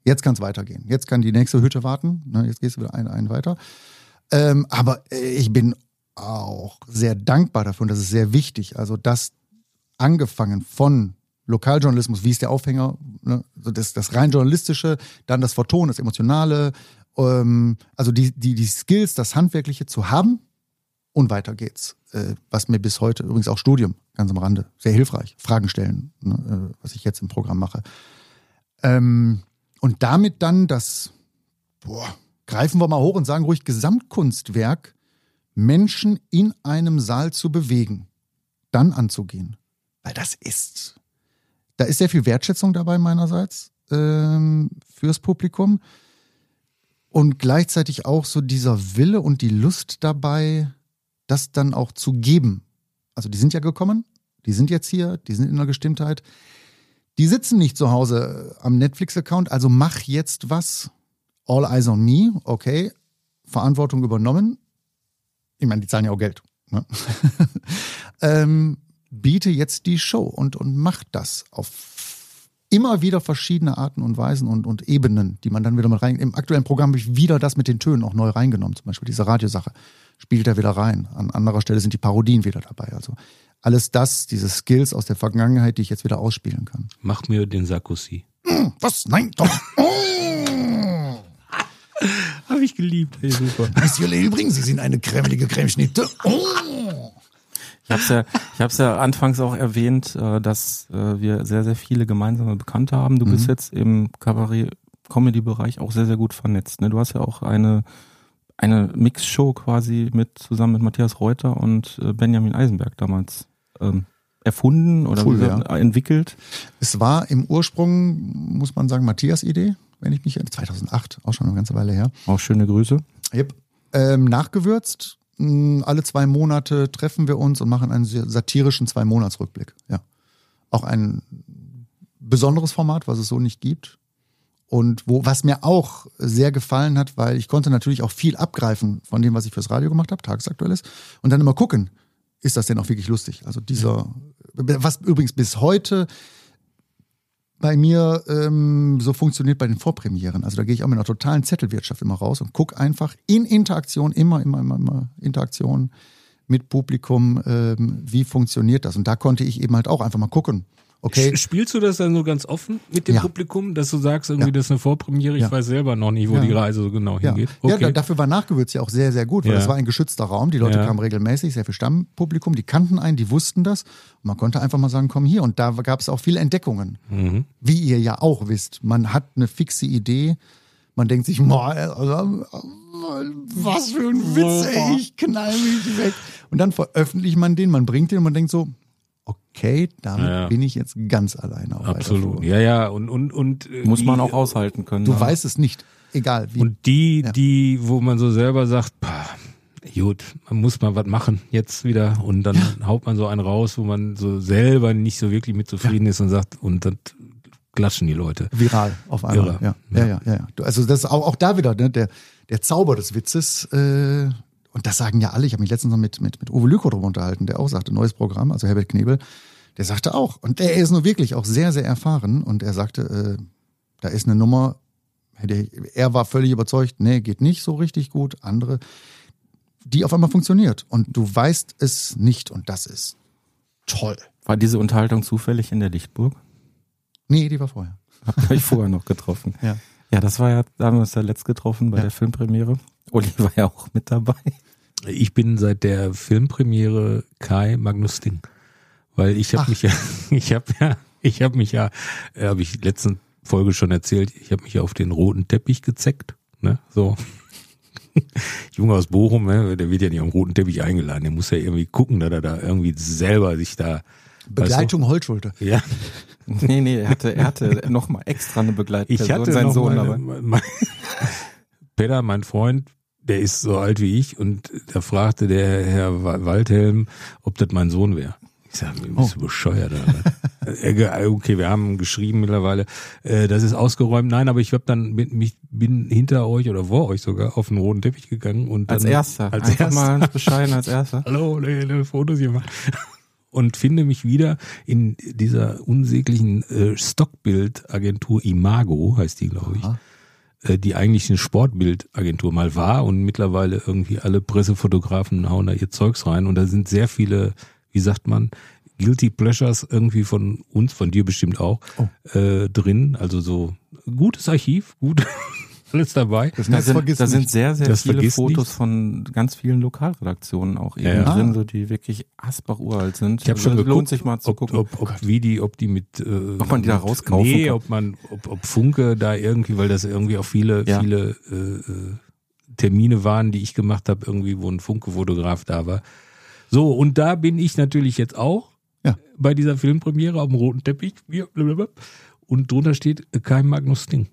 jetzt kann es weitergehen. Jetzt kann die nächste Hütte warten, ne, jetzt gehst du wieder einen, einen weiter. Ähm, aber äh, ich bin auch sehr dankbar dafür und das ist sehr wichtig. Also das angefangen von Lokaljournalismus, wie ist der Aufhänger, ne? so das, das rein journalistische, dann das Verton, das Emotionale, ähm, also die, die, die Skills, das Handwerkliche zu haben und weiter geht's. Äh, was mir bis heute, übrigens auch Studium, ganz am Rande, sehr hilfreich, Fragen stellen, ne? äh, was ich jetzt im Programm mache. Ähm, und damit dann das, boah, greifen wir mal hoch und sagen ruhig Gesamtkunstwerk, Menschen in einem Saal zu bewegen, dann anzugehen. Weil das ist, da ist sehr viel Wertschätzung dabei meinerseits ähm, fürs Publikum und gleichzeitig auch so dieser Wille und die Lust dabei, das dann auch zu geben. Also die sind ja gekommen, die sind jetzt hier, die sind in der Gestimmtheit. Die sitzen nicht zu Hause am Netflix-Account, also mach jetzt was. All eyes on me, okay. Verantwortung übernommen. Ich meine, die zahlen ja auch Geld. Ne? ähm, biete jetzt die Show und, und mach das auf immer wieder verschiedene Arten und Weisen und, und Ebenen, die man dann wieder mal rein. Im aktuellen Programm habe ich wieder das mit den Tönen auch neu reingenommen. Zum Beispiel diese Radiosache spielt er wieder rein. An anderer Stelle sind die Parodien wieder dabei. Also alles das, diese Skills aus der Vergangenheit, die ich jetzt wieder ausspielen kann. Mach mir den Sarkozy. Was? Nein, doch. Habe ich geliebt. Hey, super. Monsieur Lilbring, Sie sind eine krämelige Cremeschnitte. Oh. Ich habe es ja, ich hab's ja anfangs auch erwähnt, äh, dass äh, wir sehr, sehr viele gemeinsame Bekannte haben. Du bist jetzt im Kabarett-Comedy-Bereich auch sehr, sehr gut vernetzt. Ne? Du hast ja auch eine, eine Mix-Show quasi mit zusammen mit Matthias Reuter und äh, Benjamin Eisenberg damals ähm, erfunden oder Cool, ja. entwickelt. Es war im Ursprung, muss man sagen, Matthias Idee, wenn ich mich, 2008, auch schon eine ganze Weile her. Auch schöne Grüße. Yep. Ähm, nachgewürzt. Mh, Alle zwei Monate treffen wir uns und machen einen satirischen Zwei-Monats-Rückblick. Ja. Auch ein besonderes Format, was es so nicht gibt. Und wo, was mir auch sehr gefallen hat, weil ich konnte natürlich auch viel abgreifen von dem, was ich fürs Radio gemacht habe, tagesaktuelles, und dann immer gucken, ist das denn auch wirklich lustig? Also dieser, was übrigens bis heute bei mir ähm, so funktioniert bei den Vorpremieren. Also da gehe ich auch mit einer totalen Zettelwirtschaft immer raus und gucke einfach in Interaktion, immer, immer, immer, immer Interaktion mit Publikum, ähm, wie funktioniert das. Und da konnte ich eben halt auch einfach mal gucken. Okay, Spielst du das dann so ganz offen mit dem Ja. Publikum, dass du sagst, irgendwie, Ja. das ist eine Vorpremiere, ich Ja. weiß selber noch nicht, wo Ja. die Reise so genau ja. hingeht? ja, da- dafür war Nachgewürzt ja auch sehr, sehr gut, weil Ja. das war ein geschützter Raum. Die Leute Ja. kamen regelmäßig, sehr viel Stammpublikum, die kannten einen, die wussten das. Und man konnte einfach mal sagen, komm hier. Und da gab es auch viele Entdeckungen. Mhm. Wie ihr ja auch wisst, man hat eine fixe Idee. Man denkt sich, also, was für ein Witz, ey, ich knall mich weg. Und dann veröffentlicht man den, man bringt den und man denkt so, okay, damit Ja. bin ich jetzt ganz alleine auf weiter Absolut. Ja, ja, und, und, und äh, Muss man die- auch aushalten können. Du ja. weißt es nicht, egal wie. Und die, Ja. die, wo man so selber sagt, pah, gut, man muss mal was machen jetzt wieder und dann haut man so einen raus, wo man so selber nicht so wirklich mit zufrieden ist und sagt, und dann klatschen die Leute. viral auf einmal. Ja, ja, ja, ja, ja. Also das ist auch, auch da wieder ne, der, der Zauber des Witzes. Äh, und das sagen ja alle. Ich habe mich letztens noch mit, mit, mit Uwe Lüko drüber unterhalten, der auch sagte, neues Programm, also Herbert Knebel, der sagte auch, und der ist nur wirklich auch sehr, sehr erfahren und er sagte, äh, da ist eine Nummer, er war völlig überzeugt, nee, geht nicht so richtig gut, andere, die auf einmal funktioniert und du weißt es nicht und das ist toll. War diese Unterhaltung zufällig in der Lichtburg? Nee, die war vorher. Habt ihr euch vorher noch getroffen? Ja. Ja, das war ja, da haben wir uns ja letzt getroffen bei Ja. der Filmpremiere. Uli war ja auch mit dabei. Ich bin seit der Filmpremiere Kai Magnus Ding, weil ich habe mich ja, ich habe ja, ich habe mich ja, äh, habe ich letzten Folge schon erzählt, ich habe mich ja auf den roten Teppich gezeckt, ne, so. Junge aus Bochum, ne, der wird ja nicht am roten Teppich eingeladen, der muss ja irgendwie gucken, dass er da irgendwie selber sich da Begleitung Holzschulter. Weißt du? Ja, Nee, nee, er hatte, er hatte noch mal extra eine Begleitperson, ich hatte sein noch Sohn meine, dabei. mein, Peter, mein Freund, der ist so alt wie ich und da fragte der Herr Wa- Waldhelm, ob das mein Sohn wäre. Ich sag, bist du bescheuert? Oder? was? Er ge- okay, wir haben geschrieben mittlerweile, äh, das ist ausgeräumt. Nein, aber ich hab dann mit mich bin hinter euch oder vor euch sogar auf den roten Teppich gegangen und dann Als erster. als Einfach erster. mal bescheiden als erster. Hallo, ne, Fotos gemacht. Und finde mich wieder in dieser unsäglichen äh, Stockbildagentur Imago, heißt die, glaube ich, Aha. äh, die eigentlich eine Sportbildagentur mal war und mittlerweile irgendwie alle Pressefotografen hauen da ihr Zeugs rein und da sind sehr viele, wie sagt man, Guilty Pleasures irgendwie von uns, von dir bestimmt auch, Oh. äh, drin. Also so gutes Archiv, gut, alles dabei. Das Da sind, da sind sehr, sehr Das viele Fotos nichts. von ganz vielen Lokalredaktionen auch eben Ja, ja. drin, so die wirklich asbach uralt sind. Ich habe schon Also geguckt, lohnt sich mal zu ob, gucken. ob, ob wie die, ob die mit, äh, Ob man die da rauskaufen Nee, kann. ob man, ob, ob Funke da irgendwie, weil das irgendwie auch viele, Ja. viele äh, äh, Termine waren, die ich gemacht habe, irgendwie, wo ein Funke-Fotograf da war. So, und da bin ich natürlich jetzt auch Ja. bei dieser Filmpremiere auf dem roten Teppich. Und drunter steht kein Magnus Ding.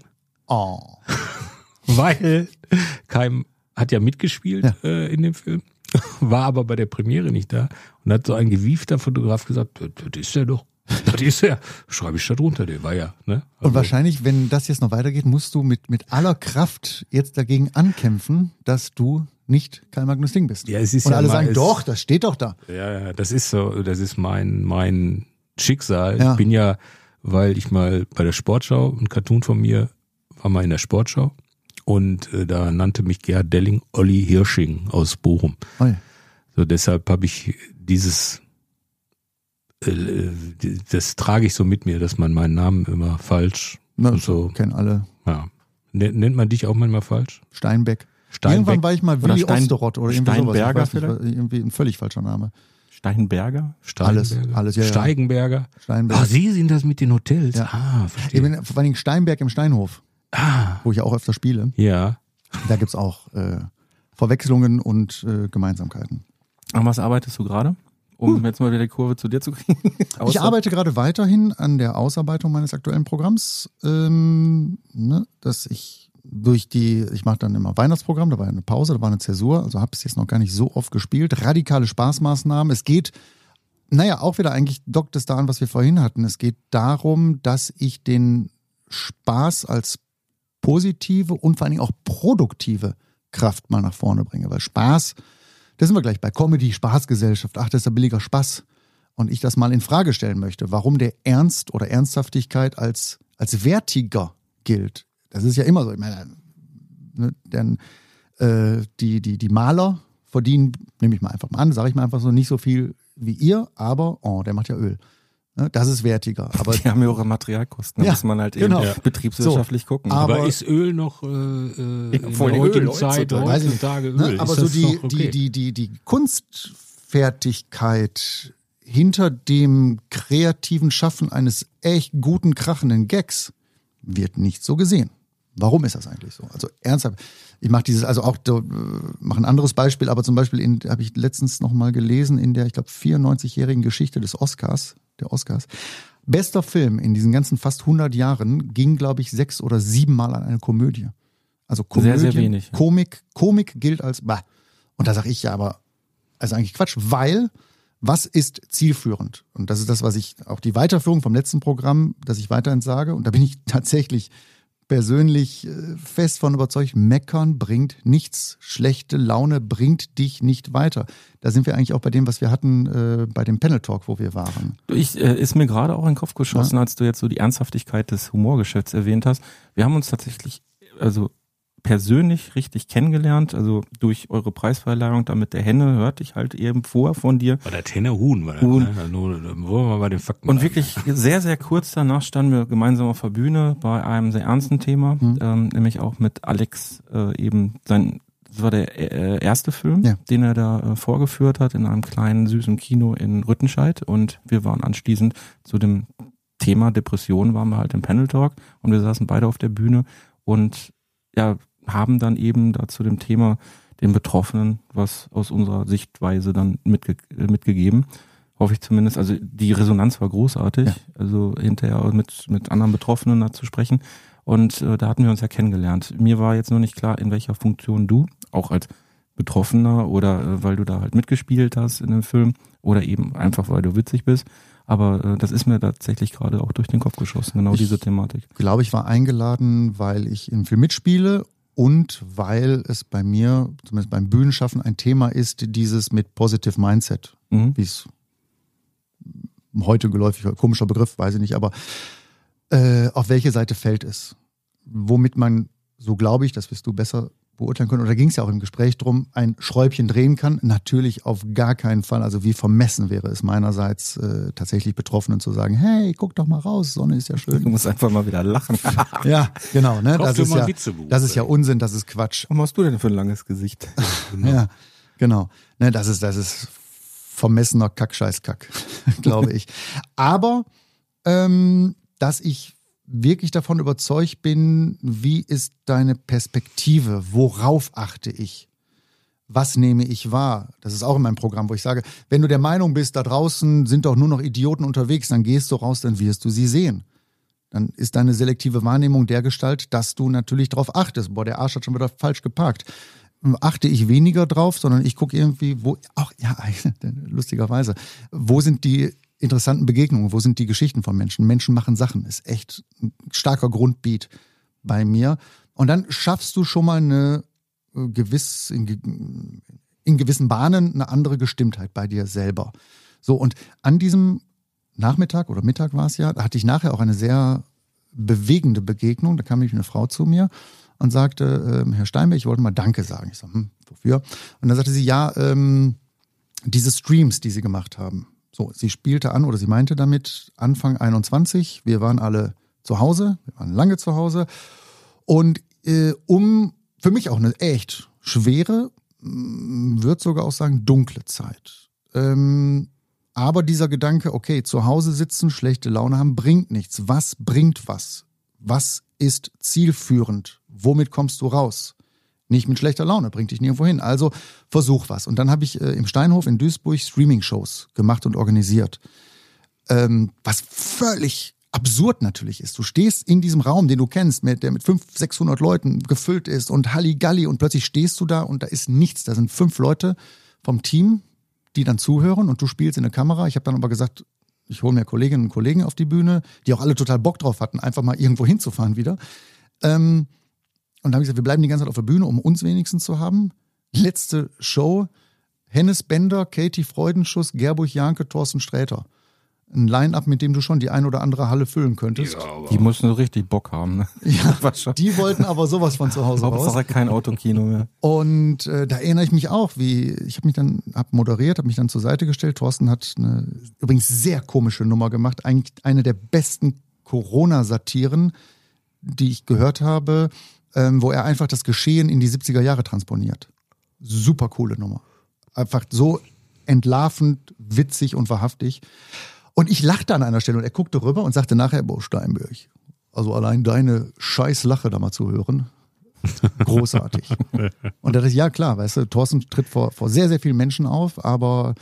Oh. Weil Keim hat ja mitgespielt Ja. Äh, in dem Film, war aber bei der Premiere nicht da und hat so ein gewiefter Fotograf gesagt, das, das ist er doch. Das ist er. Schreibe ich da drunter, der war ja. Ne? Und Also, wahrscheinlich, wenn das jetzt noch weitergeht, musst du mit, mit aller Kraft jetzt dagegen ankämpfen, dass du nicht Karl Magnus Ding bist. Ja, es ist Und ja alle sagen, doch, das steht doch da. Ja, ja, das ist so, das ist mein, mein Schicksal. Ja. Ich bin ja, weil ich mal bei der Sportschau, ein Cartoon von mir war mal in der Sportschau und äh, da nannte mich Gerhard Delling Olli Hirsching aus Bochum. Oi. So deshalb habe ich dieses, äh, das trage ich so mit mir, dass man meinen Namen immer falsch Na, und so, kennen alle. ja. Nennt nennt man dich auch manchmal falsch? Steinbeck. Steinbeck? Irgendwann war ich mal Willi Stein- Osterott oder irgendwie sowas. Ich Steinberger weiß nicht, irgendwie ein völlig falscher Name. Steinberger? Alles, Steinberger? alles, ja, ja. Steigenberger? Steinberg. Ah, Sie sind das mit den Hotels? Ja. Ah, Ich verstehe. bin vor allen Dingen Steinberg im Steinhof, Ah, wo ich ja auch öfter spiele. ja. Da gibt's auch äh, Verwechslungen und äh, Gemeinsamkeiten. An was arbeitest du gerade? Um jetzt mal wieder die Kurve zu dir zu kriegen. Ich arbeite gerade weiterhin an der Ausarbeitung meines aktuellen Programms, ähm, ne, dass ich durch die, ich mache dann immer Weihnachtsprogramm, da war eine Pause, da war eine Zäsur, also habe es jetzt noch gar nicht so oft gespielt. Radikale Spaßmaßnahmen. Es geht, naja, auch wieder eigentlich dockt es da an, was wir vorhin hatten. Es geht darum, dass ich den Spaß als positive und vor allen Dingen auch produktive Kraft mal nach vorne bringe. Weil Spaß, da sind wir gleich bei Comedy, Spaßgesellschaft, ach, das ist ja billiger Spaß. Und ich das mal in Frage stellen möchte, warum der Ernst oder Ernsthaftigkeit als, als wertiger gilt. Das ist ja immer so. Ich meine, ne, denn äh, die, die, die Maler verdienen, nehme ich mal einfach mal an, sage ich mal einfach so, nicht so viel wie ihr, aber oh, der macht ja Öl. Ne, das ist wertiger. Aber Die haben höhere Materialkosten. Da Ja, muss man halt genau. eben betriebswirtschaftlich gucken. Aber- Aber, ist Öl noch äh, äh, in Obwohl der Öl heutigen heutzutage- Zeit, heutzutage Öl? Ne, aber ist so das die, noch okay? die, die, die, die Kunstfertigkeit hinter dem kreativen Schaffen eines echt guten, krachenden Gags wird nicht so gesehen. Warum ist das eigentlich so? Also ernsthaft, ich mache dieses, also auch äh, mache ein anderes Beispiel, aber zum Beispiel habe ich letztens noch mal gelesen in der, ich glaube 94-jährigen Geschichte des Oscars, der Oscars. Bester Film in diesen ganzen fast 100 Jahren ging, glaube ich, sechs oder sieben Mal an eine Komödie. Also Komödie, Sehr, sehr wenig, ja. Komik, Komik gilt als bah. Und da sage ich ja, aber also eigentlich Quatsch, weil was ist zielführend? Und das ist das, was ich auch die Weiterführung vom letzten Programm, das ich weiterhin sage. Und da bin ich tatsächlich persönlich äh, fest von überzeugt, meckern bringt nichts. Schlechte Laune bringt dich nicht weiter. Da sind wir eigentlich auch bei dem, was wir hatten äh, bei dem Panel Talk, wo wir waren. Ich, äh, ist mir gerade auch in den Kopf geschossen, als du jetzt so die Ernsthaftigkeit des Humorgeschäfts erwähnt hast. Wir haben uns tatsächlich, also persönlich richtig kennengelernt, also durch eure Preisverleihung da mit der Henne hörte ich halt eben vor von dir. War der Tenner Huhn, war das, Huhn. Ne? Nur, da wollen wir bei den Fakten Und wirklich sehr, sehr kurz danach standen wir gemeinsam auf der Bühne bei einem sehr ernsten Thema, ähm, nämlich auch mit Alex äh, eben sein, das war der äh, erste Film, Ja. den er da äh, vorgeführt hat in einem kleinen süßen Kino in Rüttenscheid und wir waren anschließend zu dem Thema Depression waren wir halt im Panel Talk und wir saßen beide auf der Bühne und ja, haben dann eben da zu dem Thema den Betroffenen was aus unserer Sichtweise dann mitge äh, mitgegeben. Hoffe ich zumindest. Also die Resonanz war großartig. Ja. Also hinterher mit, mit anderen Betroffenen da zu sprechen. Und äh, da hatten wir uns ja kennengelernt. Mir war jetzt nur nicht klar, in welcher Funktion du, auch als Betroffener oder äh, weil du da halt mitgespielt hast in dem Film oder eben einfach, weil du witzig bist. Aber äh, das ist mir tatsächlich gerade auch durch den Kopf geschossen, genau Ich- diese Thematik. glaube, ich war eingeladen, weil ich im Film mitspiele und weil es bei mir, zumindest beim Bühnenschaffen, ein Thema ist, dieses mit Positive Mindset, Mhm. wie es heute geläufig, komischer Begriff, weiß ich nicht, aber äh, auf welche Seite fällt es? Womit man, so glaube ich, das wirst du besser beurteilen können, oder ging es ja auch im Gespräch drum, ein Schräubchen drehen kann? Natürlich auf gar keinen Fall. Also wie vermessen wäre es meinerseits, äh, tatsächlich Betroffenen zu sagen, hey, guck doch mal raus, Sonne ist ja schön. Du musst einfach mal wieder lachen. Ja, genau. Ne? Das, ist ja, das ist ja. Unsinn, das ist Quatsch. Was machst du denn für ein langes Gesicht? Ja, genau. Ne, das ist, das ist vermessener Kack-Scheiß-Kack, glaube ich. Aber, ähm, dass ich wirklich davon überzeugt bin, wie ist deine Perspektive? Worauf achte ich? Was nehme ich wahr? Das ist auch in meinem Programm, wo ich sage, wenn du der Meinung bist, da draußen sind doch nur noch Idioten unterwegs, dann gehst du raus, dann wirst du sie sehen. Dann ist deine selektive Wahrnehmung der Gestalt, dass du natürlich darauf achtest. Boah, der Arsch hat schon wieder falsch geparkt. Achte ich weniger drauf, sondern ich gucke irgendwie, wo, auch, ja, lustigerweise, wo sind die interessanten Begegnungen, wo sind die Geschichten von Menschen? Menschen machen Sachen, ist echt ein starker Grundbeat bei mir. Und dann schaffst du schon mal eine äh, gewiss, in, in gewissen Bahnen eine andere Gestimmtheit bei dir selber. So, und an diesem Nachmittag oder Mittag war es ja, da hatte ich nachher auch eine sehr bewegende Begegnung. Da kam nämlich eine Frau zu mir und sagte, äh, Herr Steinberg, ich wollte mal Danke sagen. Ich so, hm, wofür? Und dann sagte sie, ja, ähm, diese Streams, die Sie gemacht haben, so, sie spielte an oder sie meinte damit Anfang 21. Wir waren alle zu Hause, wir waren lange zu Hause. Und äh, um für mich auch eine echt schwere, würde sogar auch sagen, dunkle Zeit. Ähm, aber dieser Gedanke, okay, zu Hause sitzen, schlechte Laune haben, bringt nichts. Was bringt was? Was ist zielführend? Womit kommst du raus? Nicht mit schlechter Laune, bringt dich nirgendwo hin. Also versuch was. Und dann habe ich äh, im Steinhof in Duisburg Streaming-Shows gemacht und organisiert. Ähm, was völlig absurd natürlich ist. Du stehst in diesem Raum, den du kennst, mit, der mit 500, 600 Leuten gefüllt ist und Halligalli und plötzlich stehst du da und da ist nichts. Da sind fünf Leute vom Team, die dann zuhören und du spielst in der Kamera. Ich habe dann aber gesagt, ich hole mir Kolleginnen und Kollegen auf die Bühne, die auch alle total Bock drauf hatten, einfach mal irgendwo hinzufahren wieder. Ähm, und dann habe ich gesagt, wir bleiben die ganze Zeit auf der Bühne, um uns wenigstens zu haben. Letzte Show, Hennes Bender, Katie Freudenschuss, Gerburg Janke, Thorsten Sträter. Ein Line-Up, mit dem du schon die ein oder andere Halle füllen könntest. Ja, die mussten so richtig Bock haben. Ne? Ja, die wollten aber sowas von zu Hause Hauptsache raus. kein Autokino mehr. Und äh, da erinnere ich mich auch, wie ich habe mich dann hab moderiert, habe mich dann zur Seite gestellt. Thorsten hat eine übrigens sehr komische Nummer gemacht, eigentlich eine der besten Corona-Satiren, die ich gehört habe ähm, wo er einfach das Geschehen in die 70er Jahre transponiert. Super coole Nummer. Einfach so entlarvend, witzig und wahrhaftig. Und ich lachte an einer Stelle und er guckte rüber und sagte nachher, Bo Steinberg, also allein deine scheiß Lache da mal zu hören, großartig. und da dachte ich, ja klar, weißt du, Thorsten tritt vor, vor sehr, sehr vielen Menschen auf, aber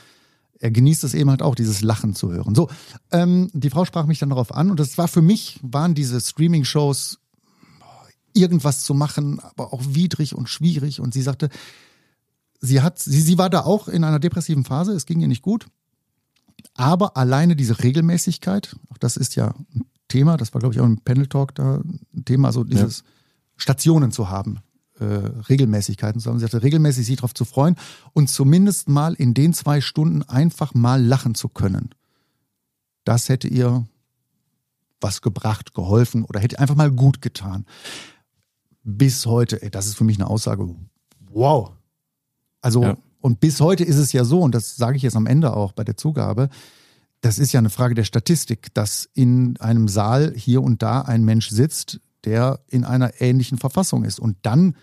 er genießt es eben halt auch, dieses Lachen zu hören. So, ähm, die Frau sprach mich dann darauf an und das war für mich, waren diese Streaming-Shows irgendwas zu machen, aber auch widrig und schwierig. Und sie sagte, sie hat, sie, sie war da auch in einer depressiven Phase, es ging ihr nicht gut. Aber alleine diese Regelmäßigkeit, auch das ist ja ein Thema, das war, glaube ich, auch im Panel Talk da ein Thema, also dieses ja. Stationen zu haben, äh, Regelmäßigkeiten zu haben. Sie sagte, regelmäßig sich darauf zu freuen und zumindest mal in den zwei Stunden einfach mal lachen zu können. Das hätte ihr was gebracht, geholfen oder hätte einfach mal gut getan bis heute, ey, das ist für mich eine Aussage, wow. Also, ja. und bis heute ist es ja so, und das sage ich jetzt am Ende auch bei der Zugabe, das ist ja eine Frage der Statistik, dass in einem Saal hier und da ein Mensch sitzt, der in einer ähnlichen Verfassung ist. Und dann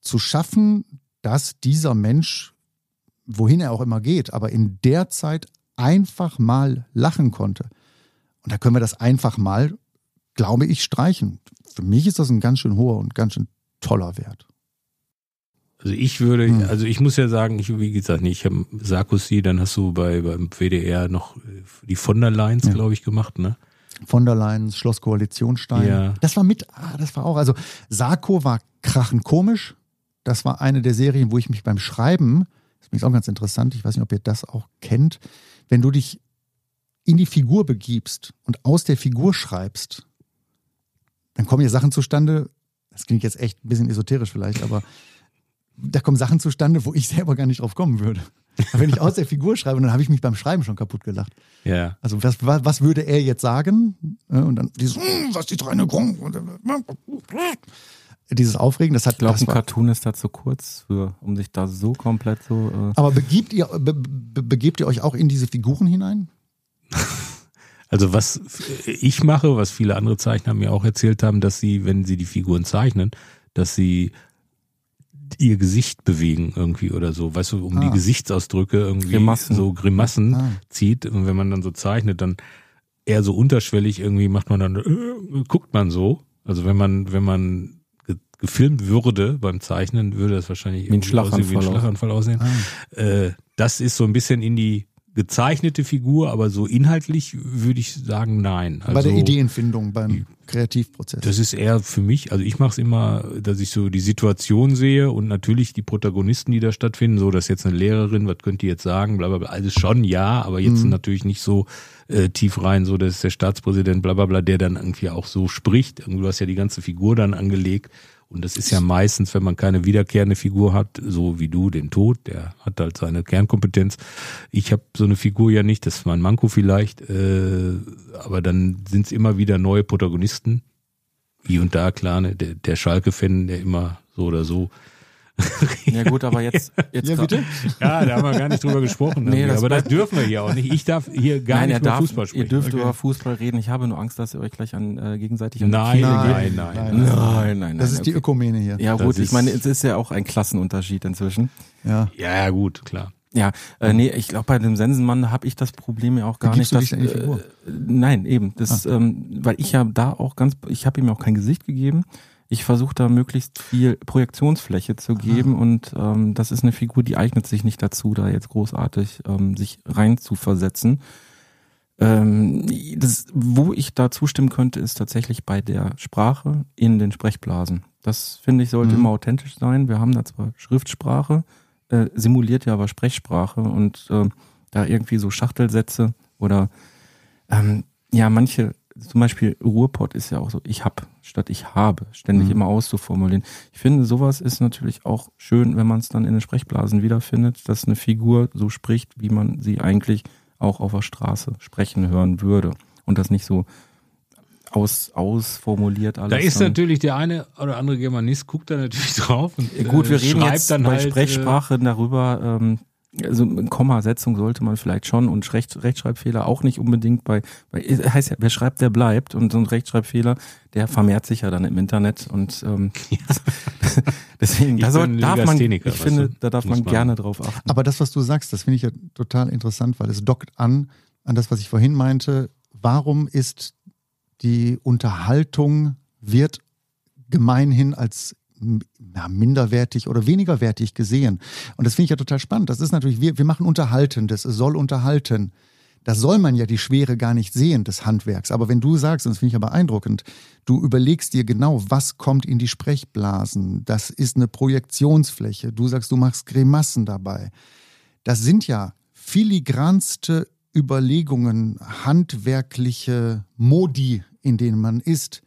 zu schaffen, dass dieser Mensch, wohin er auch immer geht, aber in der Zeit einfach mal lachen konnte. Und da können wir das einfach mal, glaube ich, streichen für mich ist das ein ganz schön hoher und ganz schön toller Wert. Also ich würde, hm. also ich muss ja sagen, ich, wie gesagt, nicht, ich habe Sarkozy, dann hast du bei beim WDR noch äh, die von der Leyen's, ja. glaube ich, gemacht, ne? Von der Leyen's, Schloss Koalitionsstein. Ja. Das war mit, ah, das war auch, also Sarko war krachen komisch. Das war eine der Serien, wo ich mich beim Schreiben, das ist auch ganz interessant, ich weiß nicht, ob ihr das auch kennt, wenn du dich in die Figur begibst und aus der Figur schreibst, dann kommen hier Sachen zustande, das klingt jetzt echt ein bisschen esoterisch vielleicht, aber da kommen Sachen zustande, wo ich selber gar nicht drauf kommen würde. wenn ich aus der Figur schreibe, dann habe ich mich beim Schreiben schon kaputt gelacht. Ja. Also was, was würde er jetzt sagen? Und dann dieses, hm, was die drei Grund. Dieses Aufregen, das hat. Ich glaube, ein Cartoon ist da zu kurz für, um sich da so komplett so. Äh Aber begibt ihr, be, be, begebt ihr euch auch in diese Figuren hinein? Also was ich mache, was viele andere Zeichner mir auch erzählt haben, dass sie, wenn sie die Figuren zeichnen, dass sie ihr Gesicht bewegen irgendwie oder so, weißt du, um ah. die Gesichtsausdrücke irgendwie Grimassen. so Grimassen ah. zieht und wenn man dann so zeichnet, dann eher so unterschwellig irgendwie macht man dann, äh, guckt man so. Also wenn man, wenn man ge gefilmt würde beim Zeichnen, würde das wahrscheinlich Wie ein irgendwie aussehen, wie ein Schlaganfall Schlaganfall aussehen. Ah. Äh, das ist so ein bisschen in die gezeichnete Figur, aber so inhaltlich würde ich sagen, nein. Also, Bei der Ideenfindung, beim Kreativprozess. Das ist eher für mich, also ich mache es immer, dass ich so die Situation sehe und natürlich die Protagonisten, die da stattfinden, so dass jetzt eine Lehrerin, was könnt ihr jetzt sagen, bla bla bla, alles schon ja, aber jetzt Mhm. natürlich nicht so äh, tief rein, so dass der Staatspräsident, bla bla bla, der dann irgendwie auch so spricht. Irgendwie, Du hast ja die ganze Figur dann angelegt und das ist ja meistens, wenn man keine wiederkehrende Figur hat, so wie du, den Tod, der hat halt seine Kernkompetenz. Ich habe so eine Figur ja nicht, das ist mein Manko vielleicht, äh, aber dann sind es immer wieder neue Protagonisten. Hier und da, klar, ne, der, der Schalke-Fan, der immer so oder so. Ja gut, aber jetzt, jetzt Ja, bitte? Ja, da haben wir gar nicht drüber gesprochen. Nee, das aber das dürfen wir hier auch nicht. Ich darf hier gar Nein, nicht er über darf, Fußball sprechen. ihr dürft Okay. über Fußball reden. Ich habe nur Angst, dass ihr euch gleich an, äh, gegenseitig an die Nein, Kehle nein, geht. nein, nein. Nein, nein, Das nein, ist die. Ökumene hier. Ja gut, ich meine, es ist ja auch ein Klassenunterschied inzwischen. Ja. Ja, ja, gut, klar. Ja, äh, nee, ich glaube, bei dem Sensenmann habe ich das Problem ja auch gar Begibst nicht. Figur? Äh, nein, eben. Das, ähm, weil ich ja da auch ganz, ich habe ihm auch kein Gesicht gegeben. Ich versuche da möglichst viel Projektionsfläche zu geben und ähm, das ist eine Figur, die eignet sich nicht dazu, da jetzt großartig ähm, sich rein zu versetzen. Ähm, das, wo ich da zustimmen könnte, ist tatsächlich bei der Sprache in den Sprechblasen. Das finde ich sollte Mhm. immer authentisch sein. Wir haben da zwar Schriftsprache, äh, simuliert ja aber Sprechsprache und ähm, da irgendwie so Schachtelsätze oder ähm, ja, manche, zum Beispiel Ruhrpott ist ja auch so, ich hab statt ich habe, ständig Mhm. immer auszuformulieren. Ich finde, sowas ist natürlich auch schön, wenn man es dann in den Sprechblasen wiederfindet, dass eine Figur so spricht, wie man sie eigentlich auch auf der Straße sprechen hören würde und das nicht so aus, ausformuliert alles. Da ist dann- natürlich der eine oder andere Germanist, guckt da natürlich drauf und Gut, wir äh, reden jetzt dann bei halt, Sprechsprache darüber, ähm, also Kommasetzung sollte man vielleicht schon und Recht, Rechtschreibfehler auch nicht unbedingt bei, bei heißt ja, wer schreibt, der bleibt und so ein Rechtschreibfehler, der vermehrt sich ja dann im Internet und ähm, deswegen, Ich da soll, darf man, ich weißt finde, da darf man man- gerne drauf achten. Aber das, was du sagst, das finde ich ja total interessant, weil es dockt an an das, was ich vorhin meinte. Warum ist die Unterhaltung wird gemeinhin als ja, minderwertig oder weniger wertig gesehen? Und das finde ich ja total spannend. Das ist natürlich, wir, wir machen Unterhaltendes, es soll unterhalten. Das soll man ja die Schwere gar nicht sehen des Handwerks. Aber wenn du sagst, und das finde ich ja beeindruckend, du überlegst dir genau, was kommt in die Sprechblasen. Das ist eine Projektionsfläche. Du sagst, du machst Grimassen dabei. Das sind ja filigranste Überlegungen, handwerkliche Modi, in denen man ist.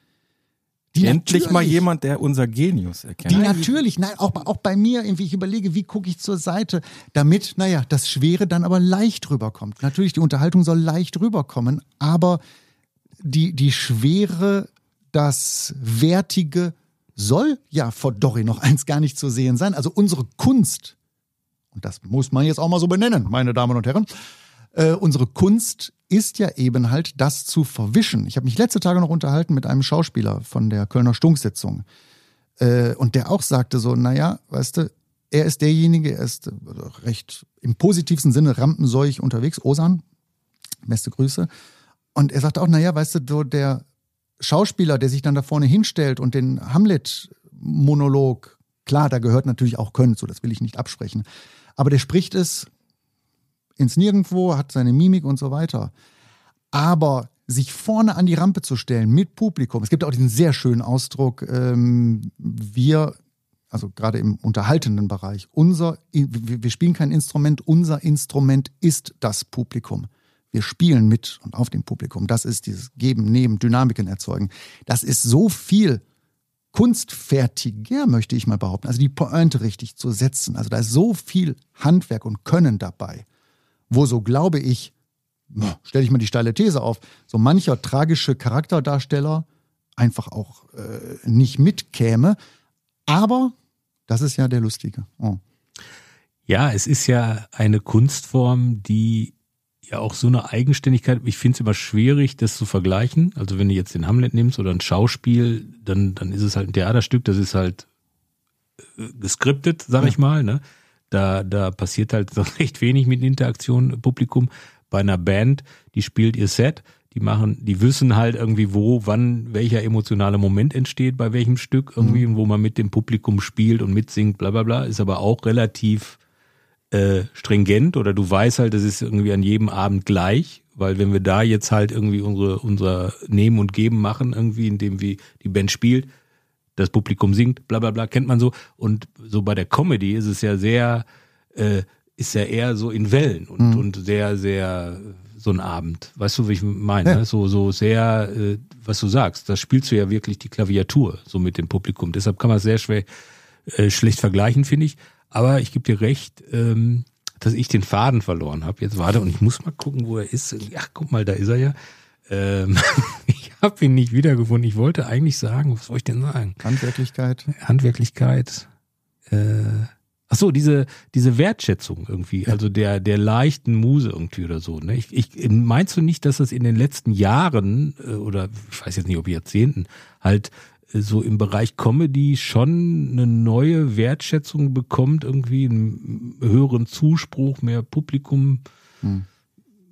Die Endlich mal jemand, der unser Genius erkennt. die natürlich, nein, auch, auch bei mir, irgendwie, ich überlege, wie gucke ich zur Seite, damit, naja, das Schwere dann aber leicht rüberkommt. Natürlich, die Unterhaltung soll leicht rüberkommen, aber die, die Schwere, das Wertige soll ja vor Dori noch eins gar nicht zu sehen sein. Also unsere Kunst, und das muss man jetzt auch mal so benennen, meine Damen und Herren, äh, unsere Kunst ist ja eben halt, das zu verwischen. Ich habe mich letzte Tage noch unterhalten mit einem Schauspieler von der Kölner Stunksitzung. Äh, und der auch sagte so, naja, weißt du, er ist derjenige, er ist äh, recht im positivsten Sinne rampenseuch unterwegs, Osan, beste Grüße. Und er sagte auch, naja, weißt du, so der Schauspieler, der sich dann da vorne hinstellt und den Hamlet-Monolog, klar, da gehört natürlich auch Können zu, das will ich nicht absprechen. Aber der spricht es ins Nirgendwo, hat seine Mimik und so weiter. Aber sich vorne an die Rampe zu stellen mit Publikum, es gibt auch diesen sehr schönen Ausdruck, ähm, wir, also gerade im unterhaltenden Bereich, unser, wir spielen kein Instrument, unser Instrument ist das Publikum. Wir spielen mit und auf dem Publikum. Das ist dieses Geben, Nehmen, Dynamiken erzeugen. Das ist so viel kunstfertiger, möchte ich mal behaupten. Also die Pointe richtig zu setzen. Also da ist so viel Handwerk und Können dabei, wo so glaube ich, stelle ich mal die steile These auf, so mancher tragische Charakterdarsteller einfach auch äh, nicht mitkäme. Aber das ist ja der Lustige. Oh. Ja, es ist ja eine Kunstform, die ja auch so eine Eigenständigkeit, ich finde es immer schwierig, das zu vergleichen. Also wenn du jetzt den Hamlet nimmst oder ein Schauspiel, dann, dann ist es halt ein Theaterstück, das ist halt äh, geskriptet, sag Ja. ich mal. Ne? Da, da passiert halt so recht wenig mit Interaktion Publikum. Bei einer Band, die spielt ihr Set, Die machen, die wissen halt irgendwie, wo, wann, welcher emotionale Moment entsteht, bei welchem Stück irgendwie, Mhm. wo man mit dem Publikum spielt und mitsingt, bla bla bla, ist aber auch relativ äh, stringent oder du weißt halt, das ist irgendwie an jedem Abend gleich, weil wenn wir da jetzt halt irgendwie unsere, unser Nehmen und Geben machen, irgendwie, indem wir die Band spielt, das Publikum singt, bla bla bla, kennt man so. Und so bei der Comedy ist es ja sehr, äh, ist ja eher so in Wellen und, Mhm. und sehr, sehr äh, so ein Abend. Weißt du, wie ich meine? Ja. ne? So, so sehr, äh, was du sagst, da spielst du ja wirklich die Klaviatur so mit dem Publikum. Deshalb kann man es sehr schwer, äh, schlecht vergleichen, finde ich. Aber ich gebe dir recht, ähm, dass ich den Faden verloren habe. Jetzt warte und ich muss mal gucken, wo er ist. Ach, guck mal, da ist er ja. Ähm, ich habe ihn nicht wiedergefunden. Ich wollte eigentlich sagen, was soll ich denn sagen? Handwerklichkeit. Handwerklichkeit. Äh, ach so, diese diese Wertschätzung irgendwie, also der der leichten Muse irgendwie oder so. Ne? Ich, ich meinst du nicht, dass das in den letzten Jahren äh, oder ich weiß jetzt nicht, ob Jahrzehnten halt äh, so im Bereich Comedy schon eine neue Wertschätzung bekommt, irgendwie einen höheren Zuspruch, mehr Publikum.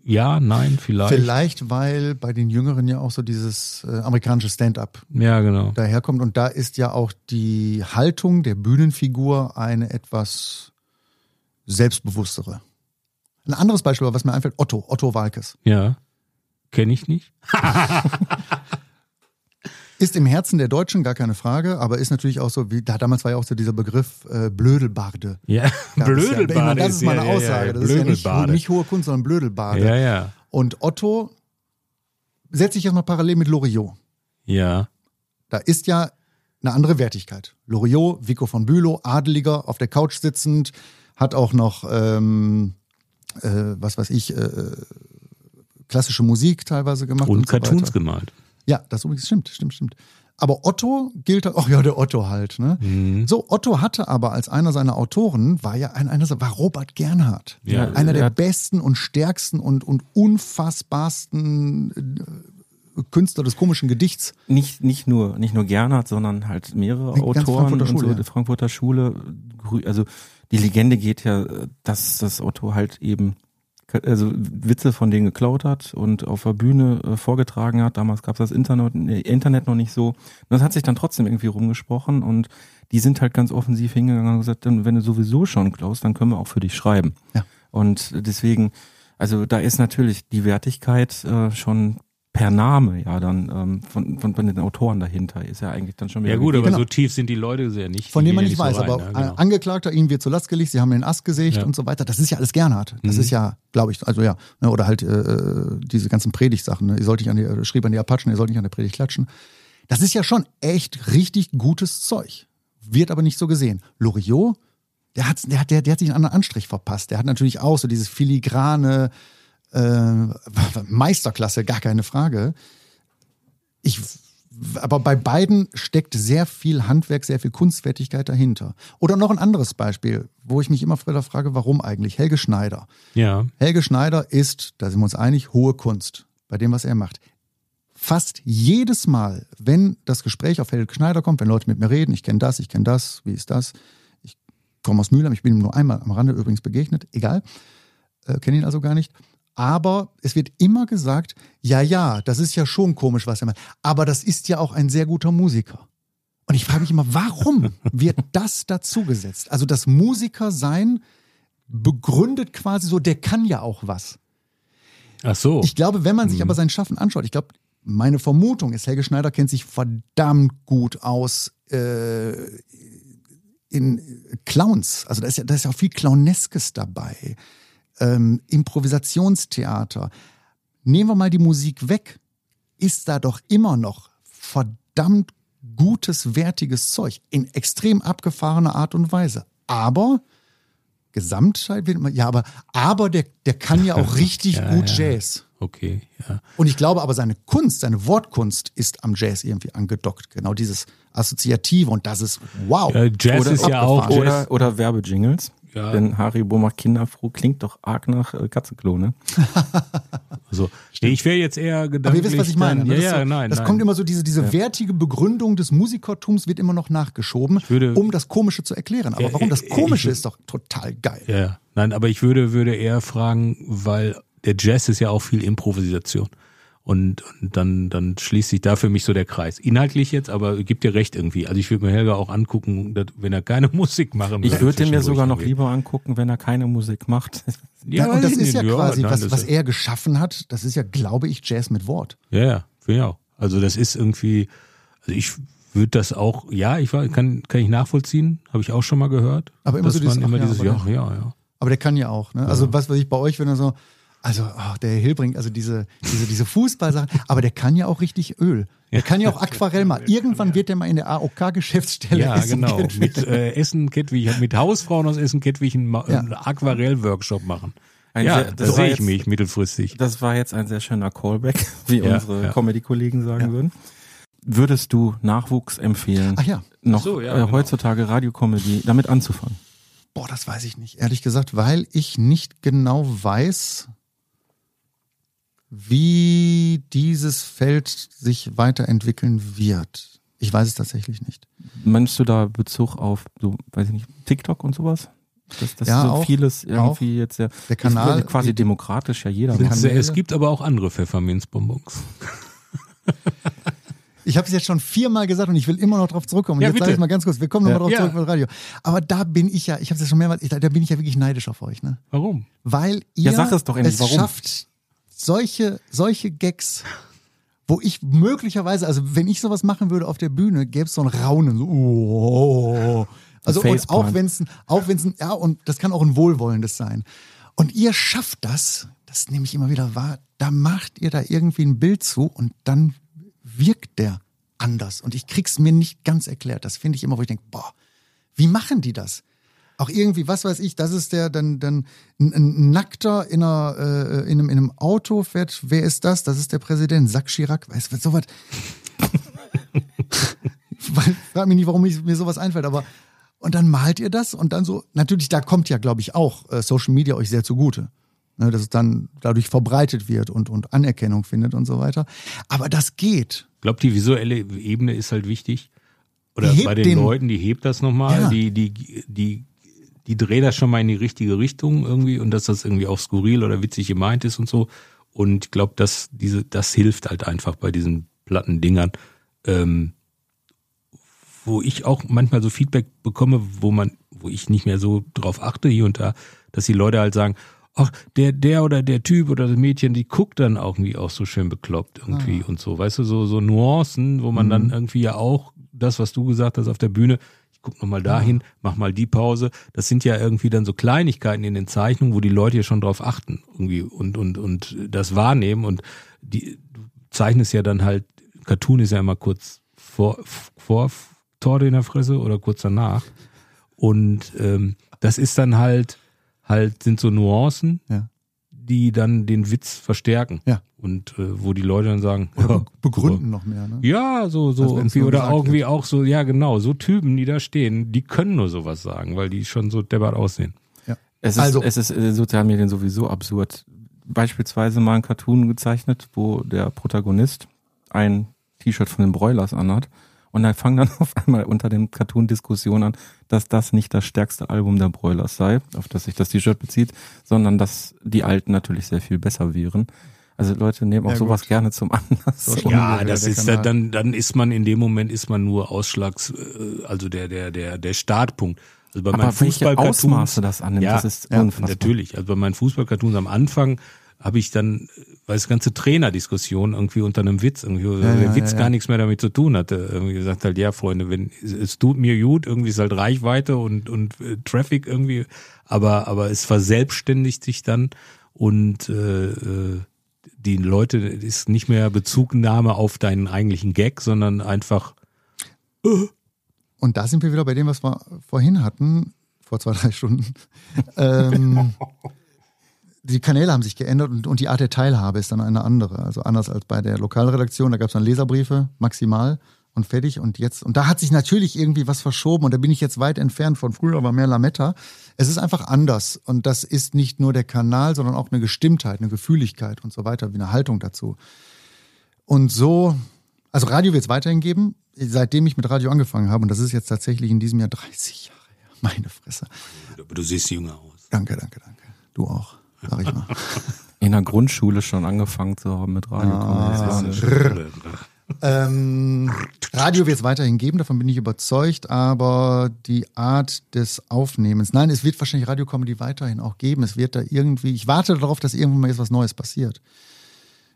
Ja, nein, vielleicht. Vielleicht, weil bei den Jüngeren ja auch so dieses äh, amerikanische Stand-up Ja, genau. daherkommt. Und da ist ja auch die Haltung der Bühnenfigur eine etwas selbstbewusstere. Ein anderes Beispiel, was mir einfällt, Otto, Otto Walkes. Ja. Kenne ich nicht. Ist im Herzen der Deutschen, gar keine Frage, aber ist natürlich auch so, wie da damals war ja auch so dieser Begriff äh, Blödelbarde. Ja, Ja, Blödelbade. Das ist, ja, das ist meine ja, Aussage. Ja, das ist ja nicht, nicht hohe Kunst, sondern Blödelbade. Ja, ja. Und Otto setze ich jetzt mal parallel mit Loriot. Ja. Da ist ja eine andere Wertigkeit. Loriot, Vico von Bülow, Adeliger, auf der Couch sitzend, hat auch noch, ähm, äh, was weiß ich, äh, klassische Musik teilweise gemacht. Und Und, so Cartoons weiter. gemalt. Ja, das übrigens stimmt, stimmt, stimmt. Aber Otto gilt, ach ja, der Otto halt. Ne? Mhm. So, Otto hatte aber als einer seiner Autoren, war ja ein, einer, war Robert Gernhardt. Ja, einer der er- besten und stärksten und, und unfassbarsten äh, Künstler des komischen Gedichts. Nicht, nicht nur, nicht nur Gernhardt, sondern halt mehrere Die ganze Autoren Frankfurter und so, Schule, ja. Frankfurter Schule. Also die Legende geht ja, dass das Otto halt eben also Witze von denen geklaut hat und auf der Bühne äh, vorgetragen hat. Damals gab es das Internet, Internet noch nicht so. Und das hat sich dann trotzdem irgendwie rumgesprochen und die sind halt ganz offensiv hingegangen und gesagt, wenn du sowieso schon klaust, dann können wir auch für dich schreiben. Ja. Und deswegen, also da ist natürlich die Wertigkeit äh, schon per Name ja dann ähm, von, von, von den Autoren dahinter ist ja eigentlich dann schon wieder Ja gut, aber Genau. so tief sind die Leute sehr nicht. Von dem man nicht weiß, so rein, aber ja, genau. Angeklagter, ihm wird zur Last gelegt, sie haben den Ast gesägt Ja. Mhm. und so weiter. Das ist ja alles Gernhardt. Das ist ja, glaube ich, also ja, ne, oder halt äh, diese ganzen Predigtsachen. Ne? Ihr sollt nicht an die, äh, schrieb an die Apachen, ihr sollt nicht an der Predigt klatschen. Das ist ja schon echt richtig gutes Zeug. Wird aber nicht so gesehen. Loriot, der hat, der hat, der, der hat sich einen anderen Anstrich verpasst. Der hat natürlich auch so dieses filigrane äh, Meisterklasse, gar keine Frage. Ich, aber bei beiden steckt sehr viel Handwerk, sehr viel Kunstfertigkeit dahinter. Oder noch ein anderes Beispiel, wo ich mich immer wieder frage, warum eigentlich? Helge Schneider. Ja, Helge Schneider ist, da sind wir uns einig, hohe Kunst bei dem, was er macht. Fast jedes Mal, wenn das Gespräch auf Helge Schneider kommt, wenn Leute mit mir reden, ich kenne das, ich kenne das, wie ist das? Ich komme aus Mülheim, ich bin ihm nur einmal am Rande übrigens begegnet, egal, äh, kenne ihn also gar nicht. Aber es wird immer gesagt, ja, ja, das ist ja schon komisch, was er macht. Aber das ist ja auch ein sehr guter Musiker. Und ich frage mich immer, warum wird das dazugesetzt? Also das Musiker sein begründet quasi so, der kann ja auch was. ach so. Ich glaube, wenn man sich aber sein Schaffen anschaut, ich glaube, meine Vermutung ist, Helge Schneider kennt sich verdammt gut aus äh, in Clowns. Also da ist ja, da ist ja auch viel Clowneskes dabei. Ähm, Improvisationstheater. Nehmen wir mal die Musik weg, ist da doch immer noch verdammt gutes, wertiges Zeug in extrem abgefahrener Art und Weise. Aber Gesamtheit wird immer, ja, aber, aber der, der kann ja auch richtig Ja, gut ja. Jazz. okay, ja. Und ich glaube aber, seine Kunst, seine Wortkunst ist am Jazz irgendwie angedockt. Genau dieses Assoziative und das ist wow. ja Jazz Oder- ist ja auch. Oder, oder Werbejingles. Ja. Denn Haribo macht Kinderfroh klingt doch arg nach äh, Katzenklo, ne? Also, nee, ich wäre jetzt eher Aber gedanklich. ihr wisst, was ich meine. dann- ne? Ja, das ja, so, nein. Das nein. kommt immer so, diese, diese wertige Begründung des Musikertums wird immer noch nachgeschoben, würde- um das Komische zu erklären. Aber Ja, warum das ich- Komische ich- ist doch total geil. Ja, ja. nein, aber ich würde, würde eher fragen, weil der Jazz ist ja auch viel Improvisation. Und, und dann, dann schließt sich da für mich so der Kreis. Inhaltlich jetzt, aber gibt dir recht irgendwie. Also ich würde mir Helga auch angucken, dass, wenn er keine Musik machen Ich würde mir sogar noch lieber angucken, wenn er keine Musik macht. Ja, und weiß das ist ja quasi, nein, was, das was er geschaffen hat, das ist ja, glaube ich, Jazz mit Wort. Ja, ja, finde ich auch. Also das ist irgendwie, also ich würde das auch, ja, ich war, kann, kann ich nachvollziehen, habe ich auch schon mal gehört. Aber immer so dieses, man immer ach ja, dieses, aber- ja, ja, ja. Aber der kann ja auch. Ne? Also was weiß ich bei euch, wenn er so, also oh, der Hilbring, also diese, diese, diese Fußballsachen, aber der kann ja auch richtig Öl. Der kann ja auch Aquarell mal. Irgendwann wird der mal in der AOK-Geschäftsstelle Ja, essen. genau. Mit äh, Essen Kettwig, mit Hausfrauen aus Essen Kettwig einen, Ja. einen Aquarell-Workshop machen. Ein ja, sehr- da das sehe ich jetzt- mich mittelfristig. Das war jetzt ein sehr schöner Callback, wie Ja, unsere ja. Comedy-Kollegen sagen würden. Würdest du Nachwuchs empfehlen, Ach ja. noch Ach so, ja, äh, genau. heutzutage Radiokomödie damit anzufangen? Boah, das weiß ich nicht, ehrlich gesagt, weil ich nicht genau weiß, wie dieses Feld sich weiterentwickeln wird. Ich weiß es tatsächlich nicht. Meinst du da Bezug auf, so, weiß ich nicht, TikTok und sowas? Dass, dass Ja, so auch, vieles irgendwie jetzt ja Der Kanal- ist quasi demokratisch ja jeder Der macht. Kanäle. Es gibt aber auch andere Pfefferminzbonbons. Ich habe es jetzt schon viermal gesagt und ich will immer noch drauf zurückkommen. Und Ja, jetzt sage ich mal ganz kurz, wir kommen nochmal drauf Ja. zurück mit Radio. Aber da bin ich ja, ich habe es ja schon mehrmals, da bin ich ja wirklich neidisch auf euch, ne? Warum? Weil ihr Ja, sag es doch endlich, warum? schafft, solche, solche Gags, wo ich möglicherweise, also wenn ich sowas machen würde auf der Bühne, gäbe es so ein Raunen. So, oh. Also und auch wenn es, auch wenn es, ja, und das kann auch ein wohlwollendes sein. Und ihr schafft das, das nehme ich immer wieder wahr, da macht ihr da irgendwie ein Bild zu und dann wirkt der anders. Und ich krieg's mir nicht ganz erklärt. Das finde ich immer, wo ich denke, boah, wie machen die das? Auch irgendwie, was weiß ich, das ist der, dann, dann ein, ein Nackter in, einer, äh, in, einem, in einem Auto fährt. Wer ist das? Das ist der Präsident, Sack Chirac. Weißt du, sowas. Frag mich nicht, warum ich, mir sowas einfällt, aber und dann malt ihr das und dann so, natürlich, da kommt ja, glaube ich, auch äh, Social Media euch sehr zugute. Ne, dass es dann dadurch verbreitet wird und, und Anerkennung findet und so weiter. Aber das geht. Ich glaube, die visuelle Ebene ist halt wichtig. Oder bei den, den- Leuten, die hebt das nochmal, Ja. die, die, die, die dreht das schon mal in die richtige Richtung irgendwie und dass das irgendwie auch skurril oder witzig gemeint ist und so. Und ich glaube, dass diese, das hilft halt einfach bei diesen platten Dingern. Ähm, wo ich auch manchmal so Feedback bekomme, wo man, wo ich nicht mehr so drauf achte hier und da, dass die Leute halt sagen, ach, der, der oder der Typ oder das Mädchen, die guckt dann auch irgendwie auch so schön bekloppt irgendwie und so, weißt du, so, so Nuancen, wo man dann irgendwie ja auch das, was du gesagt hast auf der Bühne, guck noch mal dahin, mach mal die Pause, das sind ja irgendwie dann so Kleinigkeiten in den Zeichnungen, wo die Leute ja schon drauf achten irgendwie und, und, und das wahrnehmen und die, du zeichnest ja dann halt, Cartoon ist ja immer kurz vor, vor Torte in der Fresse oder kurz danach. Und ähm, das ist dann halt, halt, sind so Nuancen, Ja. die dann den Witz verstärken. Ja. Und äh, wo die Leute dann sagen, ja, be- begründen noch mehr. Ne? ja, so, so Als wenn's irgendwie, oder irgendwie wird. auch so, ja genau, so Typen, die da stehen, die können nur sowas sagen, weil die schon so deppert aussehen. Es ist, Also- es ist äh, sozialen Medien sowieso absurd. Beispielsweise mal ein Cartoon gezeichnet, wo der Protagonist ein T-Shirt von den Broilers anhat. Und da fangen dann auf einmal unter den Cartoon-Diskussionen an, dass das nicht das stärkste Album der Broilers sei, auf das sich das T-Shirt bezieht, sondern dass die alten natürlich sehr viel besser wären. Also Leute nehmen auch Ja, sowas gut. gerne zum Anlass. Ja, das ist Kanal. dann, dann ist man in dem Moment ist man nur Ausschlags, äh, also der, der, der, der Startpunkt. Also bei aber meinen welche Fußball-Cartoons. Ausmaße das annimmt, Ja, das ist ja, unfassbar. natürlich. Also bei meinen Fußball-Cartoons am Anfang habe ich dann, weil es ganze Trainerdiskussion irgendwie unter einem Witz, irgendwie, wo der ja, Witz ja, gar ja. nichts mehr damit zu tun hatte. Irgendwie gesagt halt, ja, Freunde, wenn es, es tut mir gut, irgendwie ist halt Reichweite und, und äh, Traffic irgendwie, aber, aber es verselbstständigt sich dann und äh, äh, die Leute ist nicht mehr Bezugnahme auf deinen eigentlichen Gag, sondern einfach Und da sind wir wieder bei dem, was wir vorhin hatten, vor zwei, drei Stunden. ähm, die Kanäle haben sich geändert und, und die Art der Teilhabe ist dann eine andere. Also anders als bei der Lokalredaktion, da gab es dann Leserbriefe, maximal und fertig. Und jetzt, und da hat sich natürlich irgendwie was verschoben und da bin ich jetzt weit entfernt von früher, war mehr Lametta. Es ist einfach anders. Und das ist nicht nur der Kanal, sondern auch eine Gestimmtheit, eine Gefühligkeit und so weiter, wie eine Haltung dazu. Und so, also Radio wird es weiterhin geben, seitdem ich mit Radio angefangen habe. Und das ist jetzt tatsächlich in diesem Jahr 30 Jahre her. Meine Fresse. du siehst jünger aus. Danke, danke, danke. Du auch, sag ich mal. In der Grundschule schon angefangen zu haben mit Radio. Ah, ähm, Radio wird es weiterhin geben, davon bin ich überzeugt, aber die Art des Aufnehmens, nein, es wird wahrscheinlich Radiocomedy weiterhin auch geben. Es wird da irgendwie, ich warte darauf, dass irgendwann mal jetzt was Neues passiert.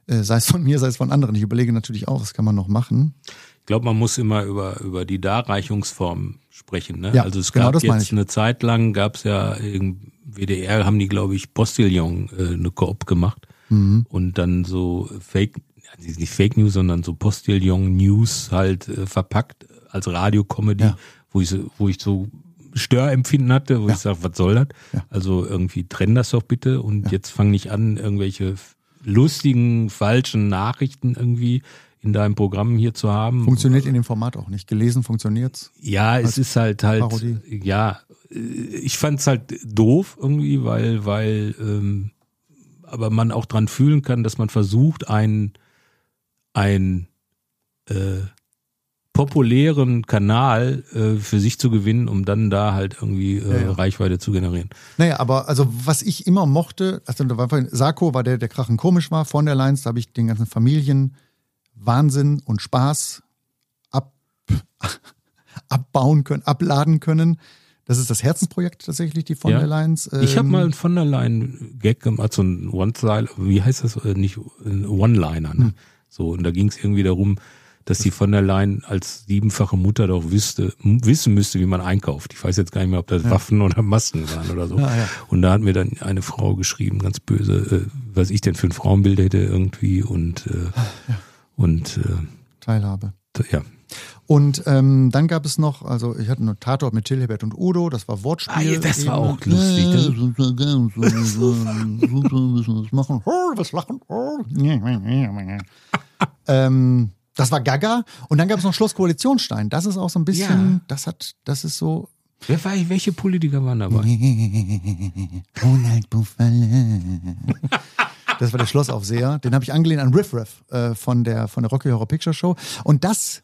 Äh, sei es von mir, sei es von anderen. Ich überlege natürlich auch, was kann man noch machen. Ich glaube, man muss immer über, über die Darreichungsform sprechen. Ne? Ja, also es genau gab jetzt eine Zeit lang, gab es ja im WDR, haben die, glaube ich, Postillon äh, eine Koop gemacht Mhm. und dann so Fake, also nicht Fake News, sondern so Postillon News halt äh, verpackt als Radiocomedy, Ja. wo ich so, wo ich so Störempfinden hatte, wo Ja. ich sage, was soll das? Ja. Also irgendwie trenn das doch bitte und jetzt fang nicht an, irgendwelche lustigen, falschen Nachrichten irgendwie in deinem Programm hier zu haben. Funktioniert in dem Format auch nicht. Gelesen funktioniert's. Ja, es ist halt halt, Parodie. ja, äh, ich fand's halt doof irgendwie, weil, weil, ähm, aber man auch dran fühlen kann, dass man versucht, einen, einen äh, populären Kanal äh, für sich zu gewinnen, um dann da halt irgendwie äh, Ja, ja. Reichweite zu generieren. Naja, aber also was ich immer mochte, also da war vorhin- Sarko war der, der Krachen komisch war, von der Lines, da habe ich den ganzen Familien Wahnsinn und Spaß ab, abbauen können, abladen können. Das ist das Herzensprojekt tatsächlich, die von Ja. der Lines. Ich habe Ähm, mal einen von der Leyen Gag gemacht, so ein One-Style, wie heißt das, äh, nicht ein One-Liner, Hm. So, und da ging es irgendwie darum, dass die von der Leyen als siebenfache Mutter doch wüsste, wissen müsste, wie man einkauft. Ich weiß jetzt gar nicht mehr, ob das Waffen oder Masken waren oder so. Ja, ja. Und da hat mir dann eine Frau geschrieben, ganz böse, äh, was ich denn für ein Frauenbild hätte irgendwie und äh, und äh, Teilhabe. ja. Und ähm, dann gab es noch, also ich hatte einen Tatort mit Till, und Udo, das war Wortspiel. Ah, ja, das war auch lustig. Machen. Was lachen. Oh. ähm, das war Gaga. Und dann gab es noch Schloss Koalitionsstein. Das ist auch so ein bisschen, Ja. das hat, das ist so. Wer war, welche Politiker waren dabei? Ronald Buffale. Das war der Schlossaufseher. Den habe ich angelehnt an Riff Raff äh, von der, von der Rocky Horror Picture Show. Und das,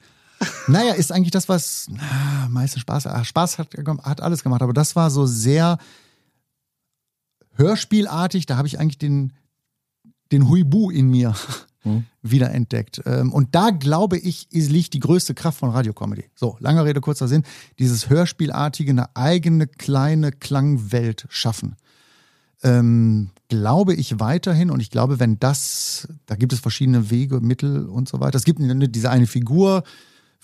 naja, ist eigentlich das, was na, meistens Spaß, ach, Spaß hat, hat alles gemacht. Aber das war so sehr hörspielartig. Da habe ich eigentlich den, den Huibu in mir wiederentdeckt. Ähm, Und da glaube ich, liegt die größte Kraft von Radiocomedy. So, langer Rede, kurzer Sinn. Dieses Hörspielartige, eine eigene kleine Klangwelt schaffen ähm, glaube ich weiterhin und ich glaube, wenn das, da gibt es verschiedene Wege, Mittel und so weiter. Es gibt eine, diese eine Figur.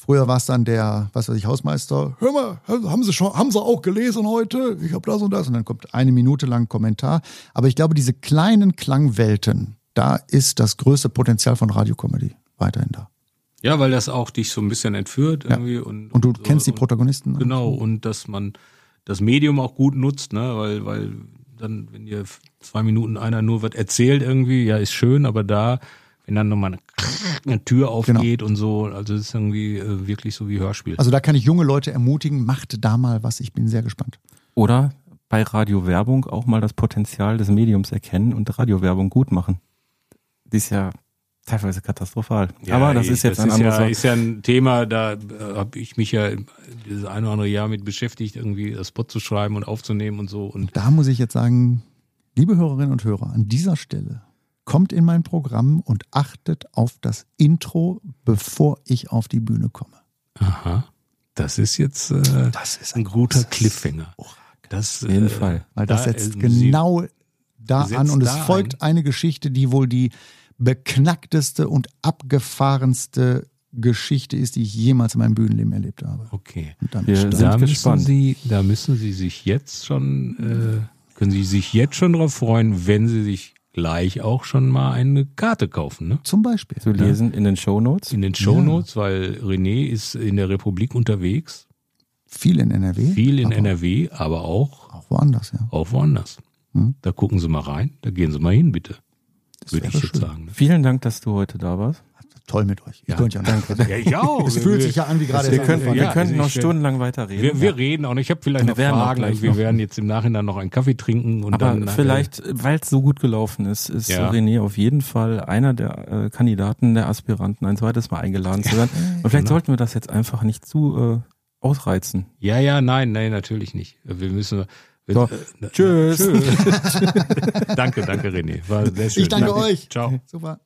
Früher war es dann der, was weiß ich, Hausmeister. Hör mal, haben Sie schon, haben Sie auch gelesen heute? Ich habe das und das und dann kommt eine Minute lang Kommentar. Aber ich glaube, diese kleinen Klangwelten, da ist das größte Potenzial von Radiocomedy weiterhin da. Ja, weil das auch dich so ein bisschen entführt irgendwie und Und du so. kennst die Und- Protagonisten. Genau, und dass man das Medium auch gut nutzt, ne, weil, weil dann, wenn dir zwei Minuten einer nur was erzählt irgendwie, ja, ist schön, aber da, wenn dann nochmal eine, eine Tür aufgeht und so, also es ist irgendwie äh, wirklich so wie Hörspiel. Also da kann ich junge Leute ermutigen, macht da mal was. Ich bin sehr gespannt. Oder bei Radiowerbung auch mal das Potenzial des Mediums erkennen und Radiowerbung gut machen. Die ist ja teilweise katastrophal. Aber das ist jetzt ein ist anderes. ja, ist ja ein Thema, da äh, habe ich mich ja dieses eine oder andere Jahr mit beschäftigt, irgendwie das Spot zu schreiben und aufzunehmen und so. Und Da muss ich jetzt sagen, liebe Hörerinnen und Hörer, an dieser Stelle kommt in mein Programm und achtet auf das Intro, bevor ich auf die Bühne komme. aha, das ist jetzt äh, Das ist ein guter Cliffhanger. Das, Auf jeden äh, Fall. Weil das da, setzt äh, Sie- genau da setzt an und es da folgt ein. eine Geschichte, die wohl die beknackteste und abgefahrenste Geschichte ist, die ich jemals in meinem Bühnenleben erlebt habe. Okay. Und damit Wir sind da müssen gespannt. Sie, da müssen Sie sich jetzt schon, äh, können Sie sich jetzt schon drauf freuen, wenn Sie sich gleich auch schon mal eine Karte kaufen, ne? Zum Beispiel. zu lesen in den Shownotes. In den Shownotes, weil René ist in der Republik unterwegs, Viel in NRW. viel in aber NRW, aber auch, Auch woanders, ja. auch woanders. Hm. Da gucken Sie mal rein, da gehen Sie mal hin, bitte. Würde ich jetzt schön. sagen. ne? Vielen Dank, dass du heute da warst. Toll mit euch. Ich Ja, könnte ja danke. noch. Ja, ich auch. Es fühlt sich ja an wie gerade Wir können, wir Ja, könnten also noch stundenlang weiterreden. Wir, wir reden auch. Ich habe vielleicht Wir noch Fragen und wir noch. werden jetzt im Nachhinein noch einen Kaffee trinken und Aber dann vielleicht, weil es so gut gelaufen ist, ist Ja. René auf jeden Fall einer der äh, Kandidaten, der Aspiranten, ein zweites Mal eingeladen zu werden. Und vielleicht Genau. sollten wir das jetzt einfach nicht zu äh, ausreizen. Ja, ja, nein, nein, natürlich nicht. Wir müssen, So, Äh, tschüss. Tschüss. danke, danke René. War sehr schön. Ich danke euch. Ciao. Super.